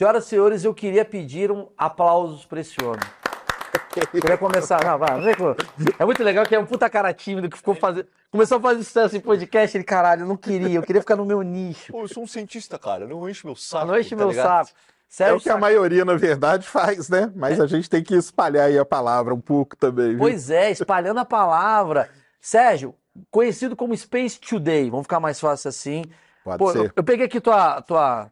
Senhoras e senhores, eu queria pedir um aplausos para esse homem. Eu queria começar. Não, vai, É muito legal que é um puta cara tímido que ficou fazendo. Começou a fazer sucesso em podcast. Ele, caralho, eu não queria, eu queria ficar no meu nicho. Pô, eu sou um cientista, cara. Não enche meu saco. Não enche tá meu ligado? saco. É Sérgio o que a maioria, na verdade, faz, né? Mas a gente tem que espalhar aí a palavra um pouco também, viu? Pois é, espalhando a palavra. Sérgio, conhecido como Space Today, vamos ficar mais fácil assim. Pode Pô, eu, ser. eu peguei aqui tua, tua,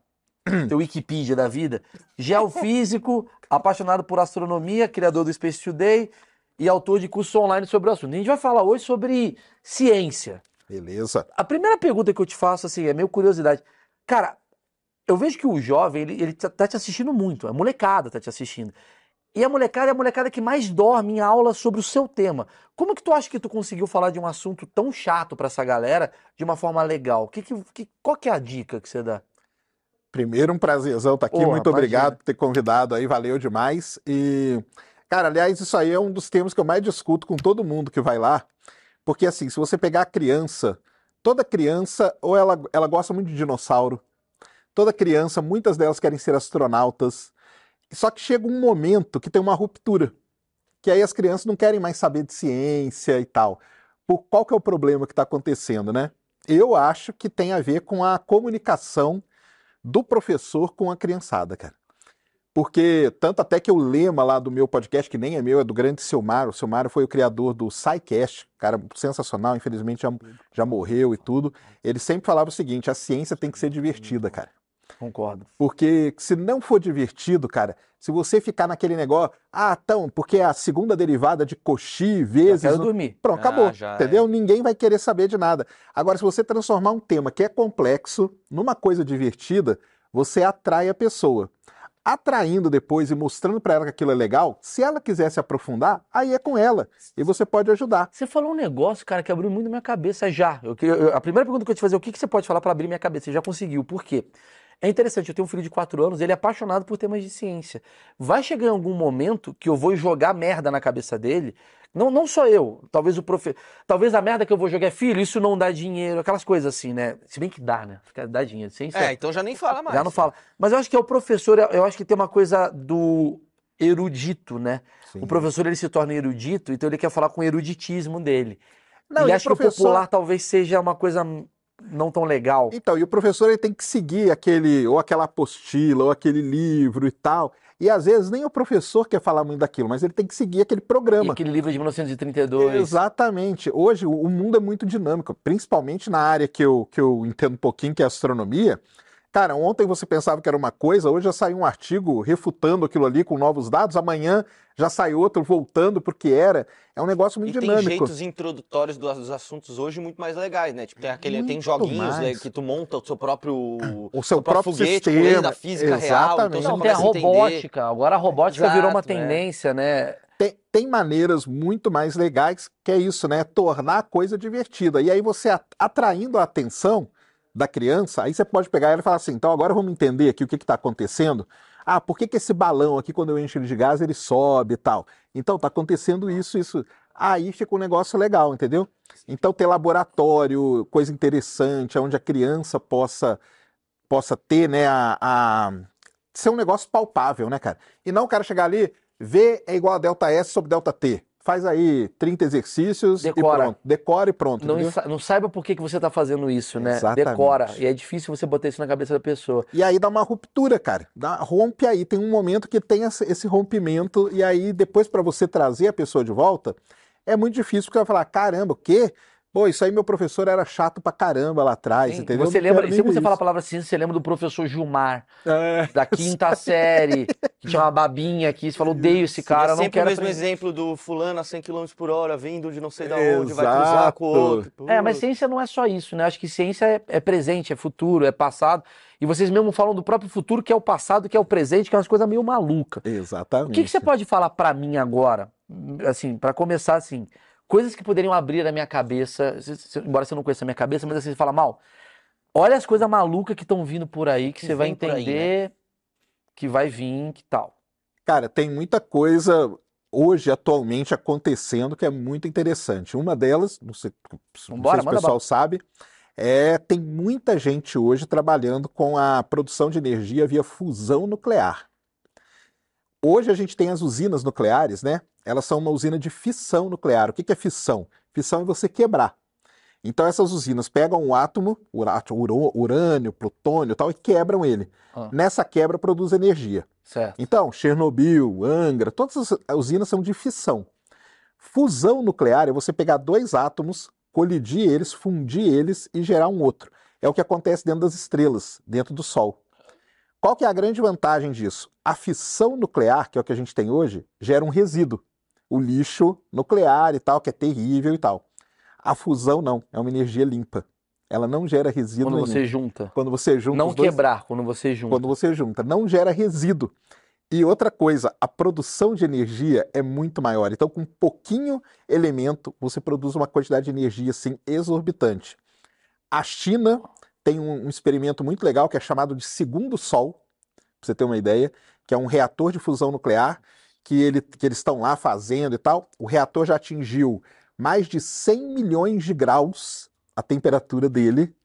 teu Wikipedia da vida. Geofísico, apaixonado por astronomia, criador do Space Today e autor de curso online sobre o assunto. A gente vai falar hoje sobre ciência. Beleza. A primeira pergunta que eu te faço, assim, é meio curiosidade. Cara, eu vejo que o jovem, ele, ele tá, tá te assistindo muito, a molecada tá te assistindo. E a molecada é a molecada que mais dorme em aula sobre o seu tema. Como que tu acha que tu conseguiu falar de um assunto tão chato pra essa galera de uma forma legal? Que, que, que- qual que é a dica que você dá? Primeiro, um prazerzão estar aqui. Porra, Muito obrigado imagina. por ter convidado aí, valeu demais. E, cara, aliás, isso aí é um dos temas que eu mais discuto com todo mundo que vai lá. Porque, assim, se você pegar a criança, toda criança, ou ela, ela gosta muito de dinossauro, toda criança, muitas delas querem ser astronautas. Só que chega um momento que tem uma ruptura. Que aí as crianças não querem mais saber de ciência e tal. Por qual que é o problema que está acontecendo, né? Eu acho que tem a ver com a comunicação do professor com a criançada, cara. Porque, tanto até que o lema lá do meu podcast, que nem é meu, é do grande Silmar, o Silmar foi o criador do SciCast, cara sensacional, infelizmente já, já morreu e tudo. Ele sempre falava o seguinte: a ciência tem que ser divertida, cara. Concordo. Porque se não for divertido, cara, se você ficar naquele negócio, ah, então, porque é a segunda derivada de Cauchy vezes. Quero não- dormir. Pronto, Ah, acabou. já entendeu? Ninguém vai querer saber de nada. Agora, se você transformar um tema que é complexo numa coisa divertida, você atrai a pessoa. Atraindo depois e mostrando para ela que aquilo é legal, se ela quiser se aprofundar, aí é com ela. E você pode ajudar. Você falou um negócio, cara, que abriu muito minha cabeça já. Eu, eu- a primeira pergunta que eu te fazer é o que, que você pode falar para abrir minha cabeça? Você já conseguiu. Por quê? É interessante, eu tenho um filho de 4 anos, ele é apaixonado por temas de ciência. Vai chegar em algum momento que eu vou jogar merda na cabeça dele. Não, não só eu, talvez o profe... Talvez a merda que eu vou jogar é filho, isso não dá dinheiro, aquelas coisas assim, né? Se bem que dá, né? Fica- Dá dinheiro. Ciência É, então já nem fala mais. já não fala. Mas eu acho que é o professor, eu acho que tem uma coisa do erudito, né? O professor ele se torna erudito, então ele quer falar com o eruditismo dele. Não, ele e acha que o professor- popular talvez seja uma coisa não tão legal. Então, e o professor ele tem que seguir aquele, ou aquela apostila, ou aquele livro e tal. E às vezes nem o professor quer falar muito daquilo, mas ele tem que seguir aquele E programa. aquele livro de 1932. Exatamente. Hoje o mundo é muito dinâmico, principalmente na área que eu, que eu entendo um pouquinho, que é astronomia. Cara, ontem você pensava que era uma coisa, hoje já saiu um artigo refutando aquilo ali com novos dados, amanhã já sai outro voltando porque era. É um negócio muito E tem dinâmico. jeitos introdutórios do- dos assuntos hoje muito mais legais, né? Tipo, tem, aquele, tem joguinhos né, que tu monta o seu próprio, O seu próprio foguete sistema. lei da física real. Então Exatamente. você Não, tem a robótica. Agora a robótica virou uma Exato, é. tendência, né? Tem, tem maneiras muito mais legais que é isso, né? Tornar a coisa divertida. E aí você atraindo a atenção da criança, aí você pode pegar ela e falar assim, então agora vamos entender aqui o que está acontecendo. Ah, por que, que esse balão aqui, quando eu encho ele de gás, ele sobe e tal? Então, está acontecendo isso, isso. Aí fica um negócio legal, entendeu? Então, ter laboratório, coisa interessante, onde a criança possa, possa ter, né, a, a- ser um negócio palpável, né, cara? E não o cara chegar ali, V é igual a delta S sobre delta T. Faz aí 30 exercícios Decora. e pronto. Decora e pronto, Não, não saiba por que, que você está fazendo isso, né? Exatamente. Decora. E é difícil você botar isso na cabeça da pessoa. E aí dá uma ruptura, cara. Dá, rompe aí. Tem um momento que tem esse rompimento, e aí depois para você trazer a pessoa de volta, é muito difícil, porque vai falar: caramba, o quê? Pô, isso aí meu professor era chato pra caramba lá atrás, Hein? entendeu? Você lembra, sempre ver você fala a palavra ciência, você lembra do professor Gilmar, É, da quinta série, que tinha uma babinha aqui, você falou, odeio esse cara, é não sempre quero o mesmo aprender. exemplo do fulano a 100 km por hora, vindo de não sei da onde, vai cruzar com o Exato. outro. É, mas ciência não é só isso, né? Acho que ciência é, é presente, é futuro, é passado. E vocês mesmo falam do próprio futuro, que é o passado, que é o presente, que é umas coisas meio malucas. O Exatamente. que, que você pode falar pra mim agora, assim, pra começar assim, coisas que poderiam abrir a minha cabeça, embora você não conheça a minha cabeça, mas assim, você fala, mal, olha as coisas malucas que estão vindo por aí, que Que você vai por aí, né? entender que vai vir, que tal. Cara, tem muita coisa hoje, atualmente, acontecendo que é muito interessante. Uma delas, não sei, não sei se o pessoal bala. sabe, É, tem muita gente hoje trabalhando com a produção de energia via fusão nuclear. Hoje a gente tem as usinas nucleares, né? Elas são uma usina de fissão nuclear. O que é fissão? Fissão é você quebrar. Então essas usinas pegam um átomo, urânio, plutônio e tal, e quebram ele. Ah. Nessa quebra produz energia. Certo. Então, Chernobyl, Angra, todas as usinas são de fissão. Fusão nuclear é você pegar dois átomos, colidir eles, fundir eles e gerar um outro. É o que acontece dentro das estrelas, dentro do Sol. Qual que é a grande vantagem disso? A fissão nuclear, que é o que a gente tem hoje, gera um resíduo. O lixo nuclear e tal, que é terrível e tal. A fusão não, é uma energia limpa. Ela não gera resíduo Quando nenhum. você junta. Quando você junta. Não dois... quebrar, quando você junta. Quando você junta. Não gera resíduo. E outra coisa, a produção de energia é muito maior. Então, com pouquinho elemento, você produz uma quantidade de energia assim exorbitante. A China tem um, um experimento muito legal que é chamado de segundo sol, para você ter uma ideia, que é um reator de fusão nuclear que, ele, que eles estão lá fazendo e tal. O reator já atingiu mais de 100 milhões de graus a temperatura dele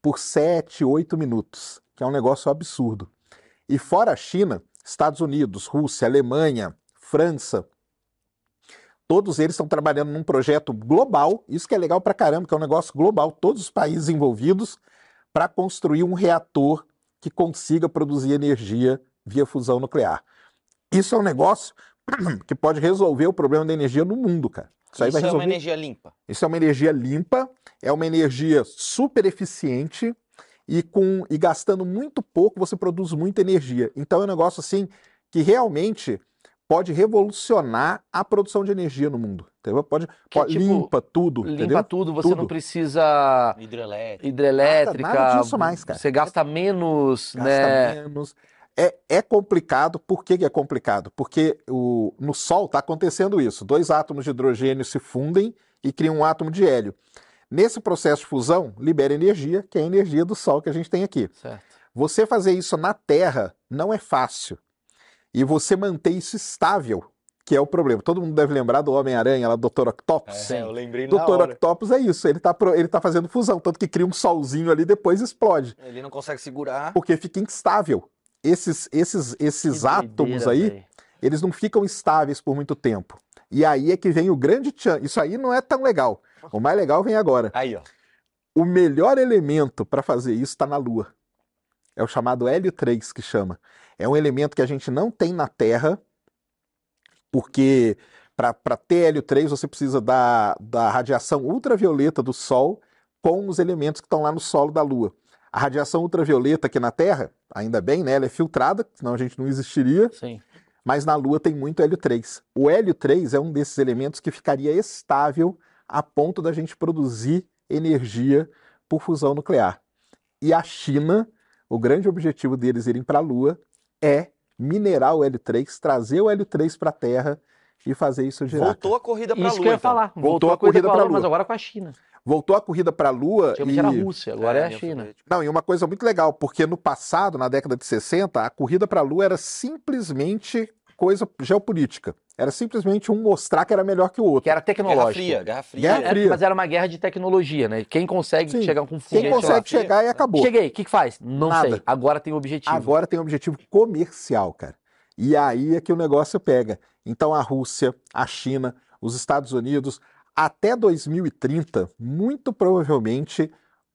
por 7, 8 minutos, que é um negócio absurdo. E fora a China, Estados Unidos, Rússia, Alemanha, França, todos eles estão trabalhando num projeto global, isso que é legal pra caramba, que é um negócio global, todos os países envolvidos, para construir um reator que consiga produzir energia via fusão nuclear. Isso é um negócio que pode resolver o problema da energia no mundo, cara. Isso, Isso é uma energia limpa. Isso é uma energia limpa, é uma energia super eficiente e com e gastando muito pouco você produz muita energia. Então é um negócio assim que realmente pode revolucionar a produção de energia no mundo. Entendeu? Pode, pode tipo, limpa tudo. Limpa entendeu? tudo, você tudo. não precisa hidrelétrica. hidrelétrica nada, nada disso mais, cara. Você gasta menos, gasta né? menos. É, é complicado. Por que, que é complicado? Porque o, no Sol está acontecendo isso. Dois átomos de hidrogênio se fundem e criam um átomo de hélio. Nesse processo de fusão, libera energia, que é a energia do Sol que a gente tem aqui. Certo. Você fazer isso na Terra não é fácil. E você manter isso estável, que é o problema. Todo mundo deve lembrar do Homem-Aranha, lá do Dr. Octopus. É, eu lembrei na Dr. hora. Octopus é isso, ele está ele tá fazendo fusão, tanto que cria um solzinho ali e depois explode. Ele não consegue segurar. Porque fica instável esses, esses, esses átomos aí, véio. eles não ficam estáveis por muito tempo. E aí é que vem o grande tchan. Isso aí não é tão legal. O mais legal vem agora. Aí, ó. O melhor elemento para fazer isso está na Lua. É o chamado hélio 3 que chama. É um elemento que a gente não tem na Terra, porque para ter hélio 3 você precisa da, da radiação ultravioleta do Sol com os elementos que estão lá no solo da Lua. A radiação ultravioleta aqui na Terra, ainda bem, né? Ela é filtrada, senão a gente não existiria. Sim. Mas na Lua tem muito hélio 3. O hélio 3 é um desses elementos que ficaria estável a ponto da gente produzir energia por fusão nuclear. E a China, o grande objetivo deles irem para a Lua é minerar o hélio 3, trazer o hélio 3 para a Terra e fazer isso girar. Voltou a corrida para a Lua. Isso que eu ia então. falar. Voltou, Voltou a corrida, corrida para a Lua, mas agora com a China. Voltou a corrida para a Lua. E... era a Rússia, agora é, é a China. Não, e uma coisa muito legal, porque no passado, na década de 60, a corrida para a Lua era simplesmente coisa geopolítica. Era simplesmente um mostrar que era melhor que o outro. Que era tecnológico. Guerra Fria, Guerra Fria. Guerra Fria. mas era uma guerra de tecnologia, né? Quem consegue Sim. chegar com um foguete Quem consegue chegar e acabou. Cheguei, o que, que faz? Não Nada. sei. Agora tem objetivo. Agora tem objetivo comercial, cara. E aí é que o negócio pega. Então a Rússia, a China, os Estados Unidos, até 2030, muito provavelmente,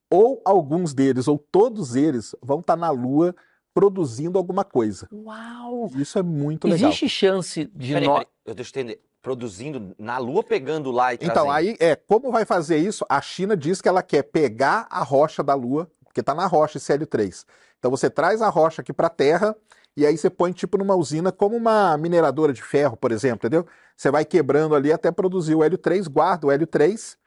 ou alguns deles, ou todos eles, vão estar na Lua produzindo alguma coisa. Uau! Isso é muito legal. Existe chance de nós. Eu deixa eu entender. Produzindo na Lua, pegando lá e trazendo. Então, aí, é, como vai fazer isso? A China diz que ela quer pegar a rocha da Lua, porque está na rocha esse Hélio 3. Então você traz a rocha aqui para a Terra e aí você põe tipo numa usina como uma mineradora de ferro, por exemplo, entendeu? Você vai quebrando ali até produzir o hélio 3, guarda o hélio 3,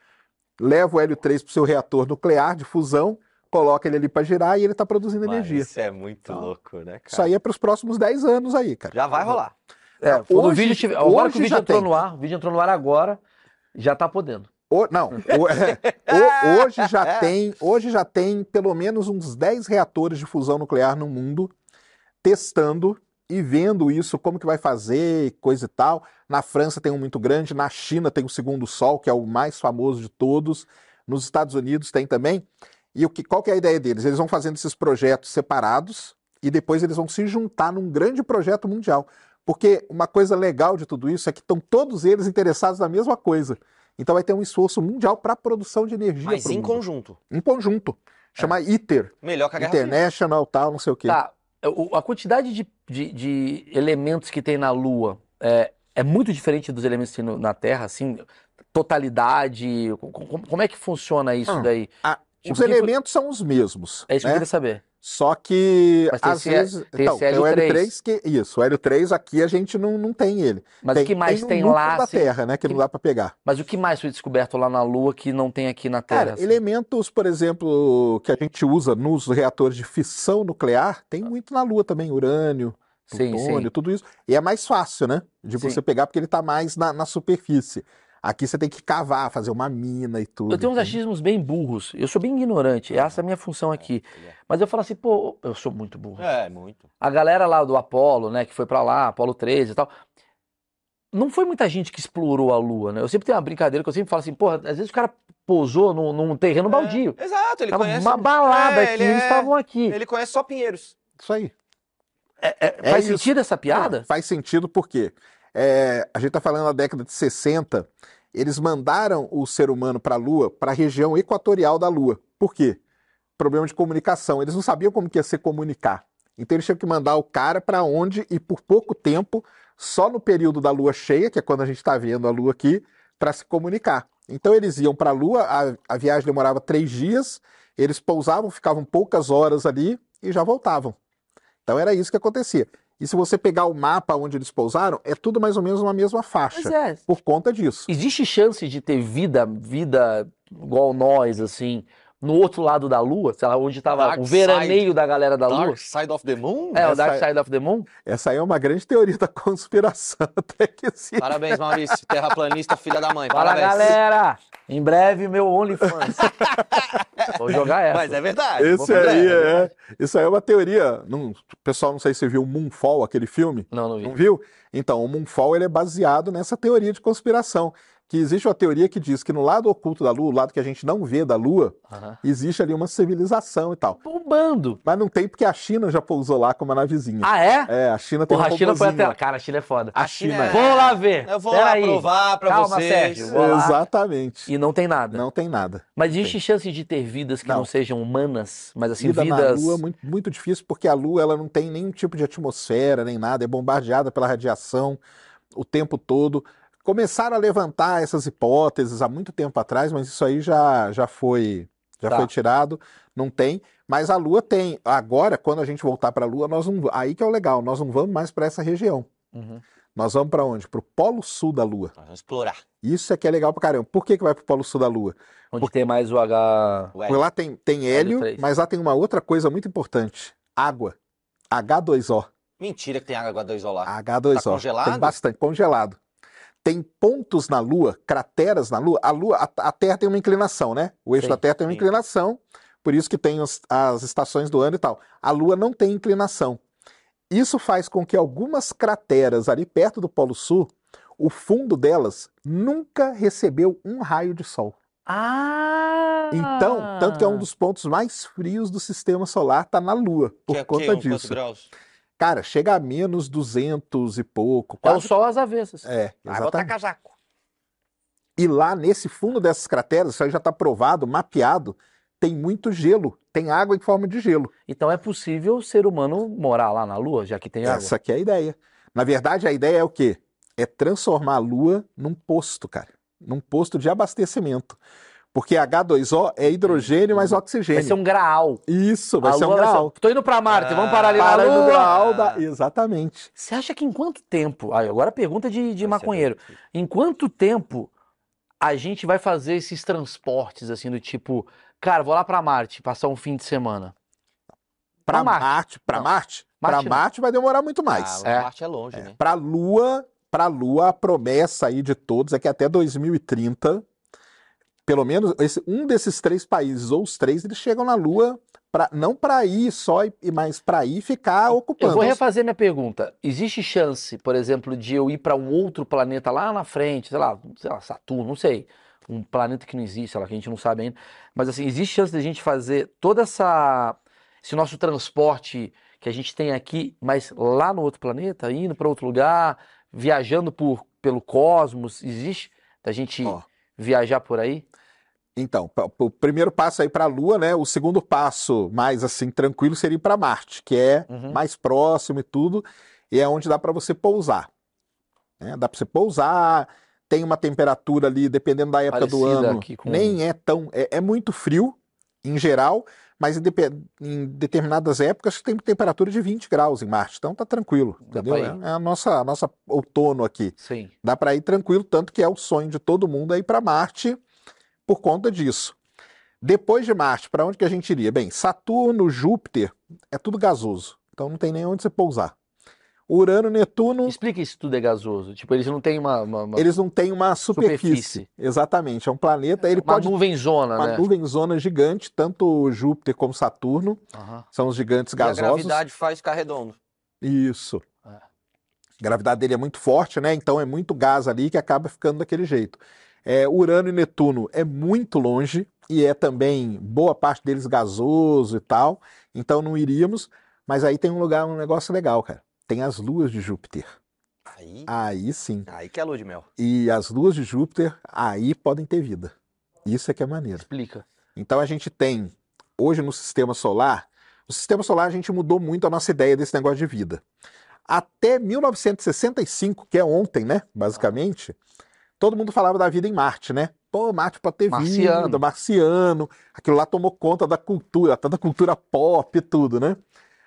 leva o hélio 3 para o seu reator nuclear de fusão, coloca ele ali para girar e ele está produzindo Mas energia. Isso é muito então, louco, né, cara? Isso aí é para os próximos 10 anos aí, cara. Já vai rolar. É, hoje, o vídeo tiver, agora que o vídeo entrou tem. no ar, o vídeo entrou no ar agora, já está podendo. O, não, o, é, hoje já tem, hoje já tem pelo menos uns 10 reatores de fusão nuclear no mundo testando e vendo isso, como que vai fazer, coisa e tal. Na França tem um muito grande, na China tem o segundo Sol, que é o mais famoso de todos, nos Estados Unidos tem também. E o que, qual que é a ideia deles? Eles vão fazendo esses projetos separados e depois eles vão se juntar num grande projeto mundial. Porque uma coisa legal de tudo isso é que estão todos eles interessados na mesma coisa. Então vai ter um esforço mundial para a produção de energia. Mas em mundo. conjunto. Em conjunto. Chama ITER. Melhor que a Guerra Fria. International, tal, não sei o quê. Tá, o- a quantidade de, de- de elementos que tem na Lua é, é muito diferente dos elementos que tem no- na Terra, assim, totalidade, co- co- como, é que funciona isso Hum, daí? Ah, Tipo, Os quem foi- elementos são os mesmos. É isso que eu né? queria saber. Só que Mas tem às vezes. tem então, esse tem o Hélio L3 que. Isso, o Hélio 3 aqui a gente não, não tem ele. Mas tem, o que mais tem, núcleo lá? da assim, Terra, né? Que, que- não dá para pegar. Mas o que mais foi descoberto lá na Lua que não tem aqui na Terra? Cara, assim? elementos, por exemplo, que a gente usa nos reatores de fissão nuclear, tem muito na Lua também, urânio, Sim, plutônio, sim. tudo isso. E é mais fácil, né? De Sim. você pegar, porque ele tá mais na, na superfície. Aqui você tem que cavar, fazer uma mina e tudo. Eu tenho uns achismos bem burros. Eu sou bem ignorante. Essa é a minha função aqui. Mas eu falo assim, pô, eu sou muito burro. É, muito. A galera lá do Apolo, né, que foi pra lá, Apolo 13 e tal. Não foi muita gente que explorou a Lua, né? Eu sempre tenho uma brincadeira que eu sempre falo assim, porra, às vezes o cara pousou num, num terreno baldio. É, exato, ele Tava conhece. uma balada É, aqui, ele eles é- estavam aqui. Ele conhece só Pinheiros. Isso aí. É- é- É faz isso. sentido essa piada? Não, faz sentido porque é, a gente está falando da década de 60, eles mandaram o ser humano para a Lua, para a região equatorial da Lua. Por quê? Problema de comunicação. Eles não sabiam como que ia se comunicar. Então eles tinham que mandar o cara para onde e por pouco tempo, só no período da Lua cheia, que é quando a gente está vendo a Lua aqui, para se comunicar. Então eles iam para a Lua, a, viagem demorava três dias, eles pousavam, ficavam poucas horas ali e já voltavam. Então era isso que acontecia. E se você pegar o mapa onde eles pousaram, é tudo mais ou menos uma mesma faixa. Pois é. Por conta disso. Existe chance de ter vida, vida igual nós, assim, no outro lado da Lua? Sei lá, onde tava Dark o veraneio side. da galera da Lua? Dark Side of the Moon? É, o Essa Dark é- Side of the Moon? Essa aí é uma grande teoria da conspiração, até que sim. Parabéns, Maurício. Terraplanista, filha da mãe. Fala, Parabéns. galera! Em breve, meu OnlyFans. Vou jogar essa. Mas é verdade. Esse aí né? é. Isso aí é uma teoria. Não, o pessoal não sei se viu o Moonfall, aquele filme. Não, não vi. Não viu? Então, o Moonfall ele é baseado nessa teoria de conspiração. Que existe uma teoria que diz que no lado oculto da Lua, o lado que a gente não vê da Lua, Aham. existe ali uma civilização e tal. Bombando. Mas não tem porque a China já pousou lá com uma navezinha. Ah, é? É, a China tem Porra, um a China foi até lá. Cara, a China é foda. A A China China é-. Vamos lá ver. Eu vou Pera lá aí. provar pra Calma, vocês. Sérgio, vou. Exatamente. E não tem nada. Não tem nada. Mas existe chance de ter vidas que não, Não. sejam humanas, mas assim, Vida vidas. na Lua é muito, muito difícil porque a Lua ela não tem nenhum tipo de atmosfera nem nada, é bombardeada pela radiação o tempo todo. Começaram a levantar essas hipóteses há muito tempo atrás, mas isso aí já, já foi já Tá. foi tirado, não tem. Mas a Lua tem. Agora, quando a gente voltar para a Lua, nós não, aí que é o legal, nós não vamos mais para essa região. Uhum. Nós vamos para onde? Para o Polo Sul da Lua. Vamos explorar. Isso é que é legal pra caramba. Por que, que vai para o Polo Sul da Lua? Onde tem mais o H. Porque lá tem, tem hélio, três. mas lá tem uma outra coisa muito importante: água. H2O. Mentira que tem água 2O lá. H2O. Tá congelado? Tem bastante, congelado. Tem pontos na Lua, crateras na Lua. A Lua, a, a Terra tem uma inclinação, né? O eixo Sim, da Terra tem uma sim. inclinação, por isso que tem os- as estações do ano e tal. A Lua não tem inclinação. Isso faz com que algumas crateras ali perto do Polo Sul, o fundo delas nunca recebeu um raio de sol. Ah! Então, tanto que é um dos pontos mais frios do sistema solar, tá na Lua, por que é, conta que, uns quantos disso. graus? Cara, chega a menos 200 e pouco. É o Quase... sol às avessas. É, Vai botar exatamente. casaco. E lá nesse fundo dessas crateras, isso aí já está provado, mapeado, tem muito gelo, tem água em forma de gelo. Então é possível o ser humano morar lá na Lua, já que tem água. Essa aqui é a ideia. Na verdade, a ideia é o quê? É transformar a Lua num posto, cara. Num posto de abastecimento. Porque H2O é hidrogênio mais Vai oxigênio. ser um graal. Isso, vai A ser um vai ser- grau. Tô indo pra Marte, vamos parar ali Para na Lua. grau da... Exatamente. Você acha que em quanto tempo? Aí, agora a pergunta de, de Vai maconheiro. Em quanto tempo a gente vai fazer esses transportes, assim, do tipo, cara, vou lá pra Marte, passar um fim de semana? Para Pra Marte. Marte, para. Marte, Marte para não. Marte vai demorar muito mais. Ah, É. Marte é longe, né? Para Lua, para Lua, a promessa aí de todos é que até 2030, pelo menos esse- um desses três países ou os três, eles chegam na Lua pra, não para ir só mas para ir ficar Eu ocupando. vou refazer minha pergunta. Existe chance, por exemplo, de eu ir para um outro planeta lá na frente, sei lá, sei lá, Saturno, não sei. um planeta que não existe, sei lá, que a gente não sabe ainda. Mas assim, existe chance de a gente fazer toda essa esse nosso transporte que a gente tem aqui, mas lá no outro planeta, indo para outro lugar, viajando por pelo cosmos, existe da gente Ó. viajar por aí? Então, o primeiro passo aí para a Lua, né? O segundo passo, mais assim, tranquilo, seria para Marte, que é Uhum. mais próximo e tudo, e é onde dá para você pousar. né? Dá para você pousar, tem uma temperatura ali, dependendo da época do Parecida ano, aqui com- nem é tão. É, é muito frio, em geral, mas em, depe- em determinadas épocas tem temperatura de 20 graus em Marte, então tá tranquilo, Dá entendeu? É, é a nossa, a nossa outono aqui. Sim. Dá para ir tranquilo, tanto que é o sonho de todo mundo é ir para Marte por conta disso. Depois de Marte, para onde que a gente iria? Bem, Saturno, Júpiter, é tudo gasoso, então não tem nem onde você pousar. Urano, Netuno, Explica isso tudo é gasoso. Tipo, eles não têm uma, uma, uma- eles não têm uma superfície. Superfície. Exatamente, é um planeta, ele uma pode nuvenzona, uma né? nuvem zona gigante, tanto Júpiter como Saturno, são os gigantes E a gasosos. gravidade faz ficar redondo. Isso. É. A gravidade dele é muito forte, né? Então é muito gás ali que acaba ficando daquele jeito. É, Urano e Netuno é muito longe e é também boa parte deles gasoso e tal. Então não iríamos. Mas aí tem um lugar, um negócio legal, cara. Tem as luas de Júpiter. Aí, Aí sim. aí que é lua de mel. E as luas de Júpiter, aí podem ter vida. Isso é que é maneiro. Explica. Então a gente tem, hoje no sistema solar, o sistema solar a gente mudou muito a nossa ideia desse negócio de vida. Até 1965, que é ontem, né, basicamente, todo mundo falava da vida em Marte, né? Pô, Marte pode ter Marciano. vida, marciano, aquilo lá tomou conta da cultura, até da cultura pop e tudo, né?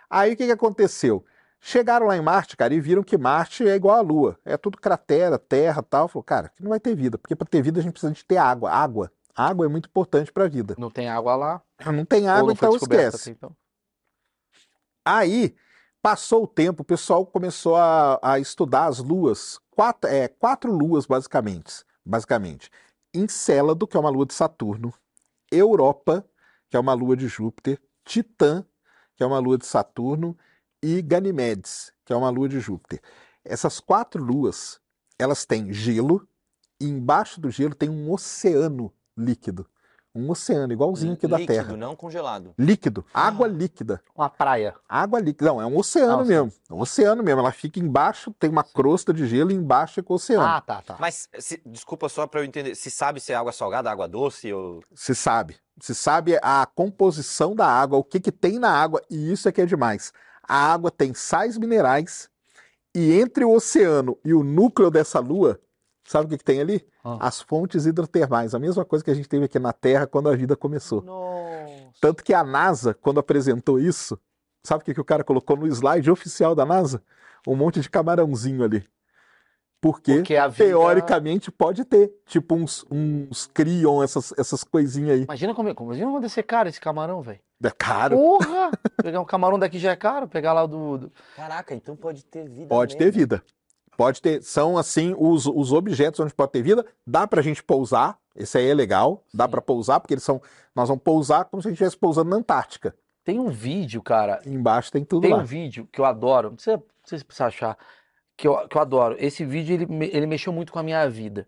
Aí o que que aconteceu? Chegaram lá em Marte, cara, e viram que Marte é igual à Lua. É tudo cratera, terra tal. Falou, cara, aqui não vai ter vida, porque para ter vida a gente precisa de ter água. Água. Água é muito importante para a vida. Não tem água lá. Não tem água, não então esquece. até então. Aí, passou o tempo, o pessoal começou a, a estudar as luas, quatro, é, quatro luas basicamente, basicamente. Encélado, que é uma lua de Saturno, Europa, que é uma lua de Júpiter, Titã, que é uma lua de Saturno, e Ganimedes, que é uma lua de Júpiter. Essas quatro luas, elas têm gelo, e embaixo do gelo tem um oceano líquido. Um oceano, igualzinho aqui da Líquido, Terra. não congelado. Líquido, água líquida. Uma praia. Água líquida. Não, é um oceano Ah, mesmo. É um oceano mesmo. Ela fica embaixo, tem uma crosta de gelo e embaixo fica o oceano. Ah, tá, tá. Mas, se- desculpa só pra eu entender, se sabe se é água salgada, água doce ou... Se sabe. Se sabe a composição da água, o que, que tem na água, e isso é que é demais. A água tem sais minerais, e entre o oceano e o núcleo dessa lua, sabe o que, que tem ali? Ah. As fontes hidrotermais. A mesma coisa que a gente teve aqui na Terra quando a vida começou. Nossa. Tanto que a NASA, quando apresentou isso, sabe o que, que o cara colocou no slide oficial da NASA? Um monte de camarãozinho ali. Porque, Porque a vida... teoricamente pode ter, tipo uns, uns criam essas, essas coisinhas aí. Imagina como, como- imagina quando ser caro esse camarão, velho. É caro, Porra! pegar um camarão daqui já é caro, pegar lá do... do- Caraca, então pode ter vida pode ter mesmo. vida. Pode ter, são assim os, os objetos onde pode ter vida. Dá pra gente pousar, esse aí é legal, dá Sim. pra pousar, porque eles são, nós vamos pousar como se a gente estivesse pousando na Antártica. Tem um vídeo, cara, Embaixo tem tudo Tem lá. um vídeo que eu adoro, não sei, não sei se você achar, que eu, que eu adoro. Esse vídeo, ele, ele mexeu muito com a minha vida.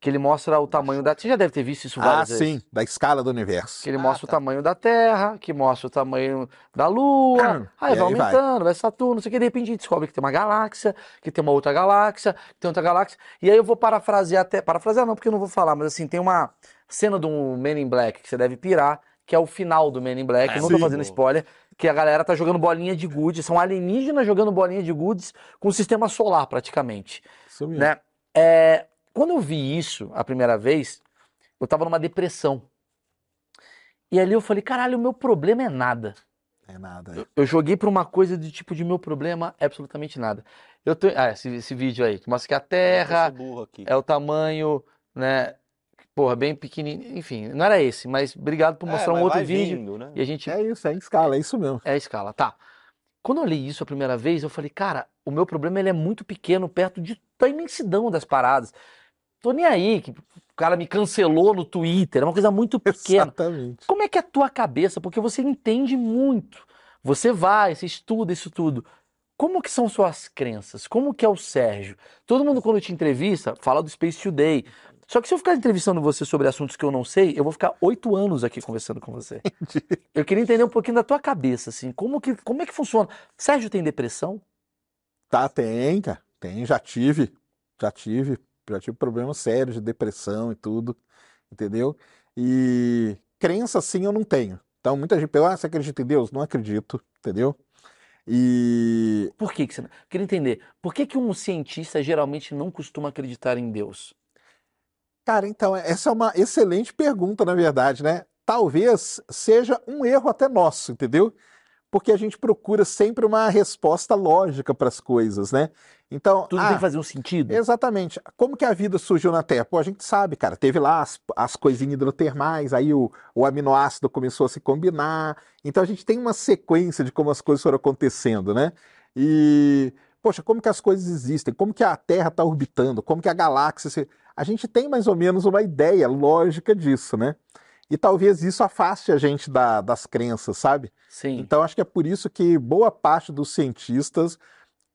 Que ele mostra o tamanho da... Você já deve ter visto isso Ah, várias vezes. sim, da escala do universo. Que ele Ah, mostra o tá. tamanho da Terra, que mostra o tamanho da Lua, E aí vai aí vai. aumentando, vai Saturno, não sei o que, de repente a gente descobre que tem uma galáxia, que tem uma outra galáxia, que tem outra galáxia, e aí eu vou parafrasear até, parafrasear não, porque eu não vou falar, mas assim, tem uma cena do Men in Black que você deve pirar, que é o final do Men in Black, É, eu não tô sim. fazendo spoiler, que a galera tá jogando bolinha de gude, são alienígenas jogando bolinha de gudes com o sistema solar praticamente Isso mesmo. né? É, quando eu vi isso a primeira vez, eu tava numa depressão. E ali eu falei, caralho, o meu problema é nada. É nada. é. Eu joguei pra uma coisa de tipo de meu problema é absolutamente nada. Eu tô, ah, esse, esse vídeo aí, que mostra que a Eu Terra é o tamanho, né? Porra, bem pequenininho. Enfim, não era esse, mas obrigado por É, mostrar um mas outro vídeo. vindo, né? E a gente É isso, é em escala, é isso mesmo. é a escala, tá. Quando eu li isso a primeira vez, eu falei, cara, o meu problema ele é muito pequeno perto de, da imensidão das paradas. Tô nem aí, que o cara me cancelou no Twitter, é uma coisa muito pequena. Exatamente. Como é que é a tua cabeça? Porque você entende muito. Você vai, você estuda isso tudo. Como que são suas crenças? Como que é o Sérgio? Todo mundo quando te entrevista fala do Space Today, Só que se eu ficar entrevistando você sobre assuntos que eu não sei, eu vou ficar oito anos aqui conversando com você. Eu queria entender um pouquinho da tua cabeça, assim, como que, como é que funciona? Sérgio tem depressão? Tá, tem, cara. Tem, já tive. Já tive. Já tive problemas sérios de depressão e tudo. Entendeu? E crença, sim, eu não tenho. Então, muita gente pergunta, ah, você acredita em Deus? Não acredito, entendeu? E Por que, que você não... Queria entender, por que, que um cientista geralmente não costuma acreditar em Deus? Cara, então, essa é uma excelente pergunta, na verdade, né? Talvez seja um erro até nosso, entendeu? Porque a gente procura sempre uma resposta lógica para as coisas, né? Então, Tudo ah, tem que fazer um sentido? exatamente. Como que a vida surgiu na Terra? Pô, a gente sabe, cara. Teve lá as, as coisinhas hidrotermais, aí o, o aminoácido começou a se combinar. Então a gente tem uma sequência de como as coisas foram acontecendo, né? E, poxa, como que as coisas existem? Como que a Terra está orbitando? Como que a galáxia se... A gente tem mais ou menos uma ideia lógica disso, né? E talvez isso afaste a gente da- das crenças, sabe? Sim. Então acho que é por isso que boa parte dos cientistas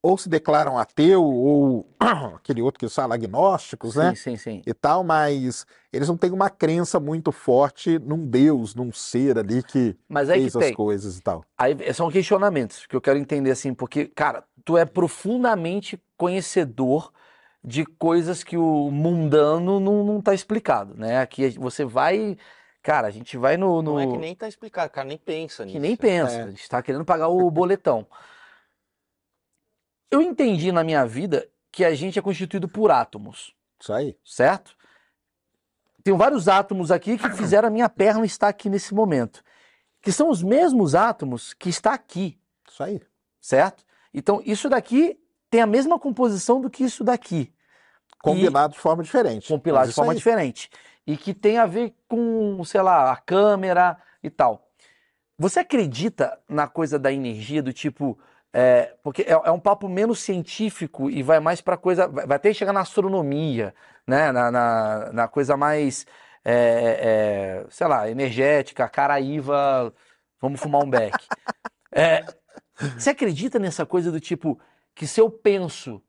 ou se declaram ateu ou aquele outro que falam agnósticos, né? Sim, sim, sim. E tal, mas eles não têm uma crença muito forte num Deus, num ser ali que Mas fez que as tem. coisas e tal. Aí são questionamentos que eu quero entender assim, porque, cara, tu é profundamente conhecedor de coisas que o mundano não, não tá explicado, né? Aqui você vai, cara, a gente vai no, no... Não é que nem tá explicado, o cara nem pensa que nisso. nem pensa, É. a gente tá querendo pagar o boletão. Eu entendi na minha vida que a gente é constituído por átomos, Isso aí. certo? Tem vários átomos aqui que fizeram a minha perna estar aqui nesse momento, que são os mesmos átomos que está aqui, Isso aí. certo? Então, isso daqui tem a mesma composição do que isso daqui, Combinado de forma diferente. compilado Mas de forma aí. diferente. E que tem a ver com, sei lá, a câmera e tal. Você acredita na coisa da energia, do tipo. é, porque é, é um papo menos científico e vai mais para coisa. Vai, vai até chegar na astronomia, né? Na, na, na coisa mais. é, é, sei lá, energética, caraíva, vamos fumar um beck. É, você acredita nessa coisa do tipo que se eu penso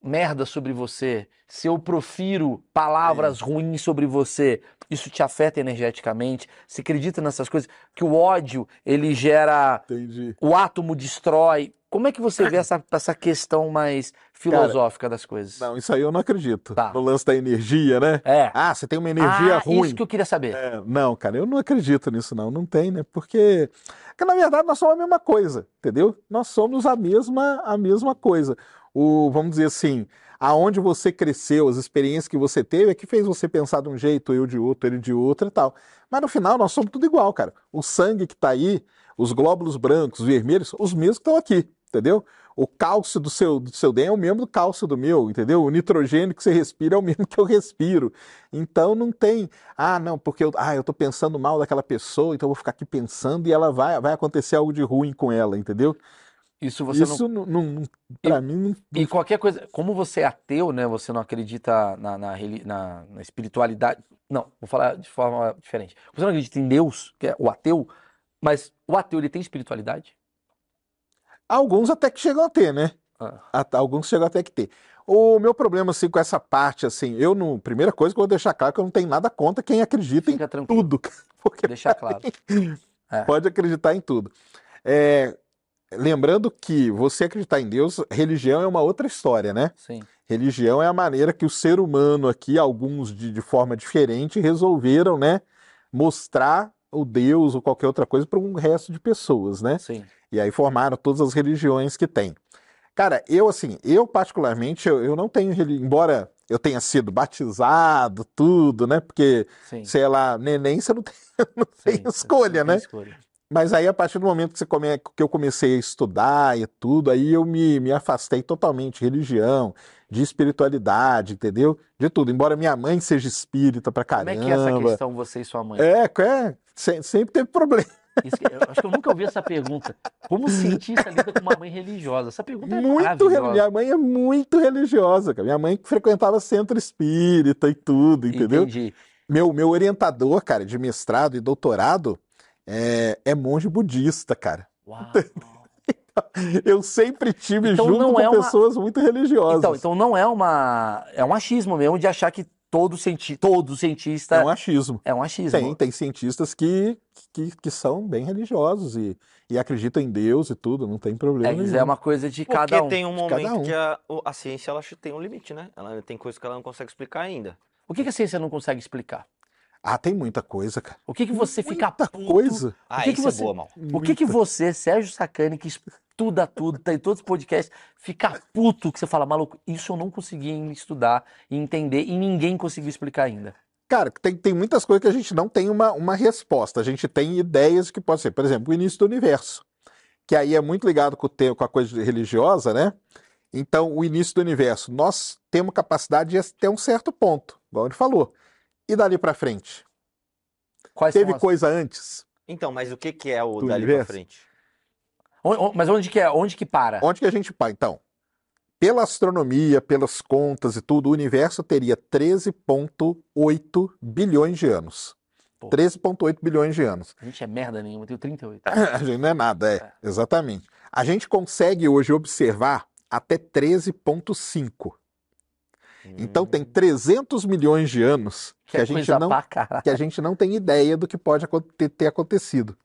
merda sobre você, se eu profiro palavras ruins sobre você, isso te afeta energeticamente? Você acredita nessas coisas? Que o ódio, ele gera. Entendi. O átomo destrói. Como é que você vê essa, essa questão mais filosófica das coisas? Não, isso aí eu não acredito. Tá. No lance da energia, né? É. Ah, você tem uma energia ah, ruim. isso que eu queria saber. É, não, cara, eu não acredito nisso, não. Não tem, né? Porque, porque, na verdade, nós somos a mesma coisa, entendeu? Nós somos a mesma, a mesma coisa. O, vamos dizer assim, aonde você cresceu, as experiências que você teve, é que fez você pensar de um jeito, eu de outro, ele de outro e tal. Mas no final, nós somos tudo igual, cara. O sangue que tá aí, os glóbulos brancos, vermelhos, os mesmos que estão aqui, entendeu? O cálcio do seu, do seu DNA é o mesmo do cálcio do meu, entendeu? O nitrogênio que você respira é o mesmo que eu respiro. Então não tem, ah, não, porque eu, ah, eu tô pensando mal daquela pessoa, então eu vou ficar aqui pensando e ela vai, vai acontecer algo de ruim com ela, entendeu? Isso você não. Isso não, não, não- pra mim não, E qualquer coisa, como você é ateu, né? Você não acredita na, na, na- na espiritualidade. Não, vou falar de forma diferente. Você não acredita em Deus, que é o ateu, mas o ateu ele tem espiritualidade? Alguns até que chegam a ter, né? Ah, Alguns chegam até que ter. O meu problema, assim, com essa parte, assim, eu não. Primeira coisa que eu vou deixar claro é que eu não tenho nada contra quem acredita em fica tranquilo, tudo. Porque deixa claro. É. pode acreditar em tudo. É, lembrando que você acreditar em Deus, religião é uma outra história, né? Sim. Religião é a maneira que o ser humano aqui, alguns de, de forma diferente, resolveram, né, mostrar o Deus ou qualquer outra coisa para um resto de pessoas, né? Sim. E aí formaram todas as religiões que tem. Cara, eu assim, eu particularmente, eu, eu não tenho, reli- embora eu tenha sido batizado, tudo, né? Porque, Sim. sei lá, neném você não tem, não tem sim, escolha, não né? tem escolha. Mas aí, a partir do momento que, come... que eu comecei a estudar e tudo, aí eu me, me afastei totalmente de religião, de espiritualidade, entendeu? De tudo. Embora minha mãe seja espírita pra Como é que é essa caramba. questão, você e sua mãe? É, é, se- sempre teve problema. Isso acho que eu nunca ouvi essa pergunta. Como cientista lida com uma mãe religiosa? Essa pergunta é Muito, minha mãe é muito religiosa, cara. Minha mãe que frequentava centro espírita e tudo, entendeu? Entendi. Meu, meu orientador, cara, de mestrado e doutorado é, é monge budista, cara. Uau. Eu sempre tive Então junto com é uma- pessoas muito religiosas. Então, então não é uma. É um achismo mesmo de achar que todo, cienti todo cientista É um achismo. é um achismo. Tem, tem cientistas que, que, que são bem religiosos e, e acreditam em Deus e tudo, não tem problema É, nenhum. é uma coisa de Porque cada um. tem um momento um. que a, a ciência ela tem um limite, né? Ela tem coisas que ela não consegue explicar ainda. O que, que a ciência não consegue explicar? Ah, tem muita coisa, cara. O que, que você fica Muita puto? coisa. Ah, que que isso você- é boa, mal. O que, que você, Sérgio Sacani, que estuda tudo, tá em todos os podcasts, fica puto que você fala, maluco, isso eu não consegui estudar e entender e ninguém conseguiu explicar ainda. Cara, tem, tem muitas coisas que a gente não tem uma, uma resposta. A gente tem ideias que pode ser, por exemplo, o início do universo, que aí é muito ligado com, o te- com a coisa religiosa, né? Então, o início do universo, nós temos capacidade de ir até um certo ponto, igual ele falou. E dali pra frente? Quais Teve as... coisa antes? Então, mas o que que é o Do dali pra universo? frente? On- on- Mas onde que é? Onde que para? Onde que a gente pá? Então, pela astronomia, pelas contas e tudo, o universo teria 13,8 bilhões de anos. Pô. 13,8 bilhões de anos. A gente é merda nenhuma, eu tenho 38. A gente não é nada, é, exatamente. A gente consegue hoje observar até 13,5. Então tem 300 milhões de anos que, é a gente não que a gente não tem ideia do que pode ter, acontecido.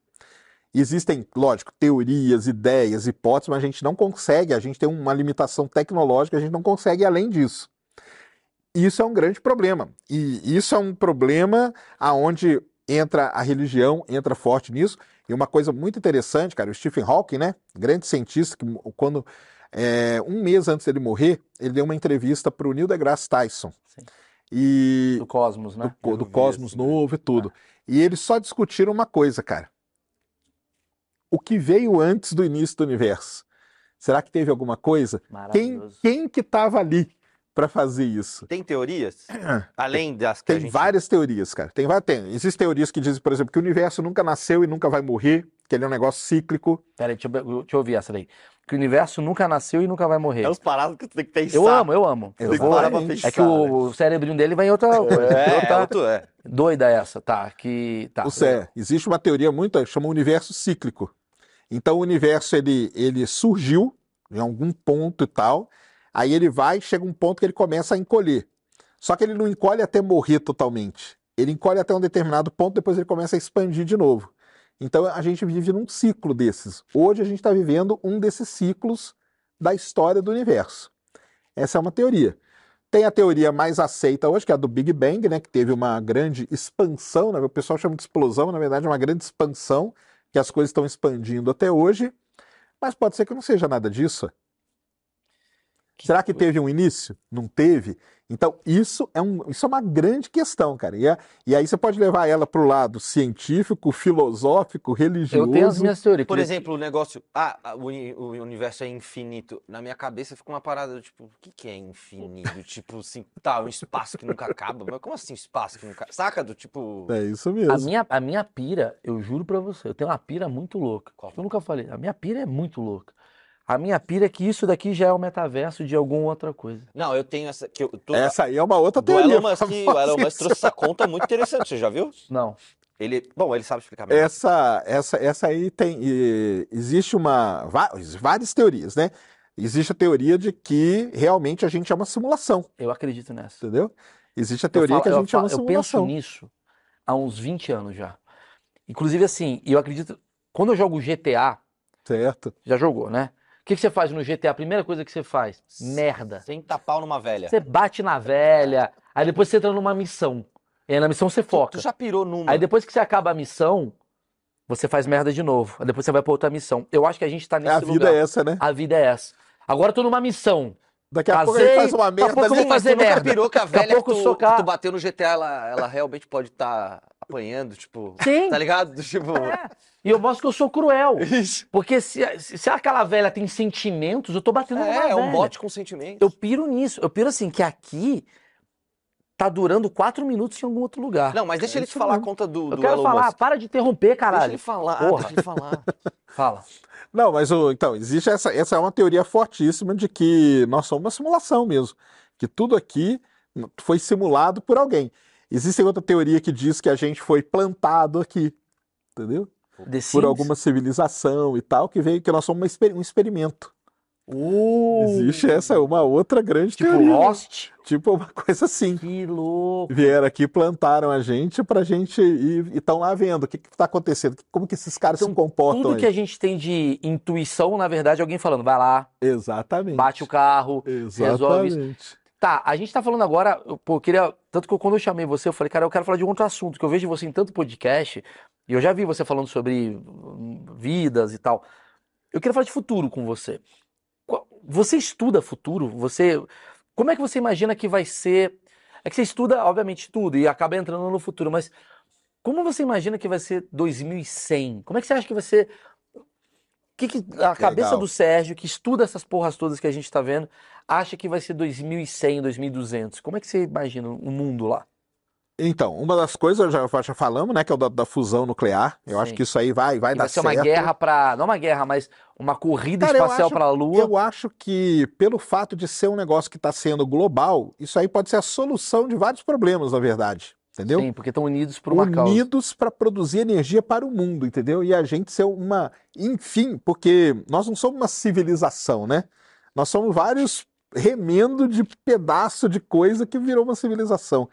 Existem, lógico, teorias, ideias, hipóteses, mas a gente não consegue, a gente tem uma limitação tecnológica, a gente não consegue ir além disso. Isso é um grande problema. E isso é um problema aonde entra a religião, entra forte nisso. E uma coisa muito interessante, cara, o Stephen Hawking, né, grande cientista, que quando é, um mês antes dele morrer, ele deu uma entrevista para o Neil deGrasse Tyson. Sim. E Do Cosmos, né? do, do Cosmos Novo e tudo. E eles só discutiram uma coisa, cara. O que veio antes do início do universo? Será que teve alguma coisa? Quem, quem que estava ali para fazer isso? Tem teorias? Além das que Tem gente... várias teorias, cara. Tem, tem. Existem teorias que dizem, por exemplo, que o universo nunca nasceu e nunca vai morrer, que ele é um negócio cíclico. Peraí, deixa eu, deixa eu ouvir essa daí. Que o universo nunca nasceu e nunca vai morrer. É os parados que tu tem que pensar. Eu amo, eu amo. Eu Eu Tem que vou- parar pra é pensar, É que o, o cerebrinho dele vai em outra. né? É, outra- é outro, é. Doida essa, tá? Que. Tá. O Cé, existe uma teoria muito, chama universo cíclico. Então o universo ele, ele surgiu em algum ponto e tal, aí ele vai, chega um ponto que ele começa a encolher. Só que ele não encolhe até morrer totalmente. Ele encolhe até um determinado ponto, depois ele começa a expandir de novo. Então a gente vive num ciclo desses. Hoje a gente está vivendo um desses ciclos da história do universo. Essa é uma teoria. Tem a teoria mais aceita hoje, que é a do Big Bang, né, que teve uma grande expansão, né, o pessoal chama de explosão, na verdade é uma grande expansão, que as coisas estão expandindo até hoje, mas pode ser que não seja nada disso. Será que teve um início? Não teve? Então, isso é, um, isso é uma grande questão, cara. E, é- e aí você pode levar ela para o lado científico, filosófico, religioso. Eu tenho as minhas teorias. Por que- exemplo, o negócio. Ah, ah, o, o universo é infinito. Na minha cabeça fica uma parada do tipo, o que, que é infinito? tipo assim, tá, um espaço que nunca acaba. Mas como assim espaço que nunca. Saca? Do tipo. É isso A mesmo. minha, a minha pira, eu juro pra você, eu tenho uma pira muito louca. Qual? Eu nunca falei. A minha pira é muito louca. A minha pira é que isso daqui já é o metaverso de alguma outra coisa. Não, eu tenho essa. Que eu tô, Essa aí é uma outra do teoria. Elon Musk, o Elon Musk trouxe essa conta muito interessante, você já viu? Não. Ele. Bom, ele sabe explicar melhor. Essa, essa, essa aí tem. e, existe uma. Várias teorias, né? Existe a teoria de que realmente a gente é uma simulação, Eu acredito nessa. entendeu? Existe a teoria falo- que a gente é uma falo- Eu penso simulação. nisso há uns 20 anos já. Inclusive, assim, eu acredito. Quando eu jogo GTA, Certo? já jogou, né? O que, que você faz no GTA? A primeira coisa que você faz? Merda. Sem tapar numa velha. Você bate na velha, aí depois você entra numa missão. E aí na missão você Tu, foca. tu já pirou numa. Aí depois que você acaba a missão, você faz merda de novo. Aí depois você vai pra outra missão. Eu acho que a gente tá É, nesse a vida lugar. é essa, né? A vida é essa. Agora eu tô numa missão. Daqui a pouco gente faz uma daqui a merda pouco eu vou fazer tu nunca merda. pirou que a Daqui a velha pouco tu, socar- tu bateu no GTA, ela, ela realmente pode estar apanhando, tipo. Sim. Tá ligado? Tipo. E eu mostro que eu sou cruel. Isso. Porque se, se aquela velha tem sentimentos, eu tô batendo numa É, é um bote com sentimento. Eu piro nisso. Eu piro assim, que aqui tá durando quatro minutos em algum outro lugar. Não, mas deixa É ele te falar a conta do, eu do quero Elon falar, Musk. para de interromper, Deixa caralho. ele falar, Porra. deixa ele falar. Fala. Não, mas então, existe essa, essa é uma teoria fortíssima de que nós somos uma simulação mesmo. Que tudo aqui foi simulado por alguém. Existe outra teoria que diz que a gente foi plantado aqui, entendeu? Por alguma civilização e tal, que veio que nós somos exper- um experimento. Uh, Existe essa, uma outra grande tipo teoria. Lost. Tipo uma coisa assim. Que louco. Vieram aqui, plantaram a gente pra gente ir e estão lá vendo o que que tá acontecendo, como que esses caras se Então, comportam Tudo aí. que a gente tem de intuição, na verdade, é alguém falando, vai lá, Exatamente. bate o carro, resolve isso. Exatamente. Tá, a gente tá falando agora, pô, eu queria, tanto que eu- quando eu chamei você, eu falei, cara, eu quero falar de um outro assunto, que eu vejo você em tanto podcast, e eu já vi você falando sobre hum, vidas e tal. Eu queria falar de futuro com você. Você estuda futuro? Você, como é que você imagina que vai ser? É que você estuda, obviamente, tudo e acaba entrando no futuro, mas como você imagina que vai ser 2100? Como é que você acha que vai ser? Que, que a cabeça Legal. do Sérgio, que estuda essas porras todas que a gente tá vendo, acha que vai ser 2100, 2200? Como é que você imagina o mundo lá? Então, uma das coisas, já, já falamos, né, que é o da, da fusão nuclear. Eu acho Sim. que isso aí vai, vai dar vai ser uma certo. guerra para, não uma guerra, mas uma corrida Cara, espacial acho- para a Lua. Eu acho que, pelo fato de ser um negócio que está sendo global, isso aí pode ser a solução de vários problemas, na verdade. Entendeu? Sim, porque estão unidos por uma causa. Unidos para produzir energia para o mundo, entendeu? E a gente ser uma. Enfim, porque nós não somos uma civilização, né? Nós somos vários remendo de pedaço de coisa que virou uma civilização.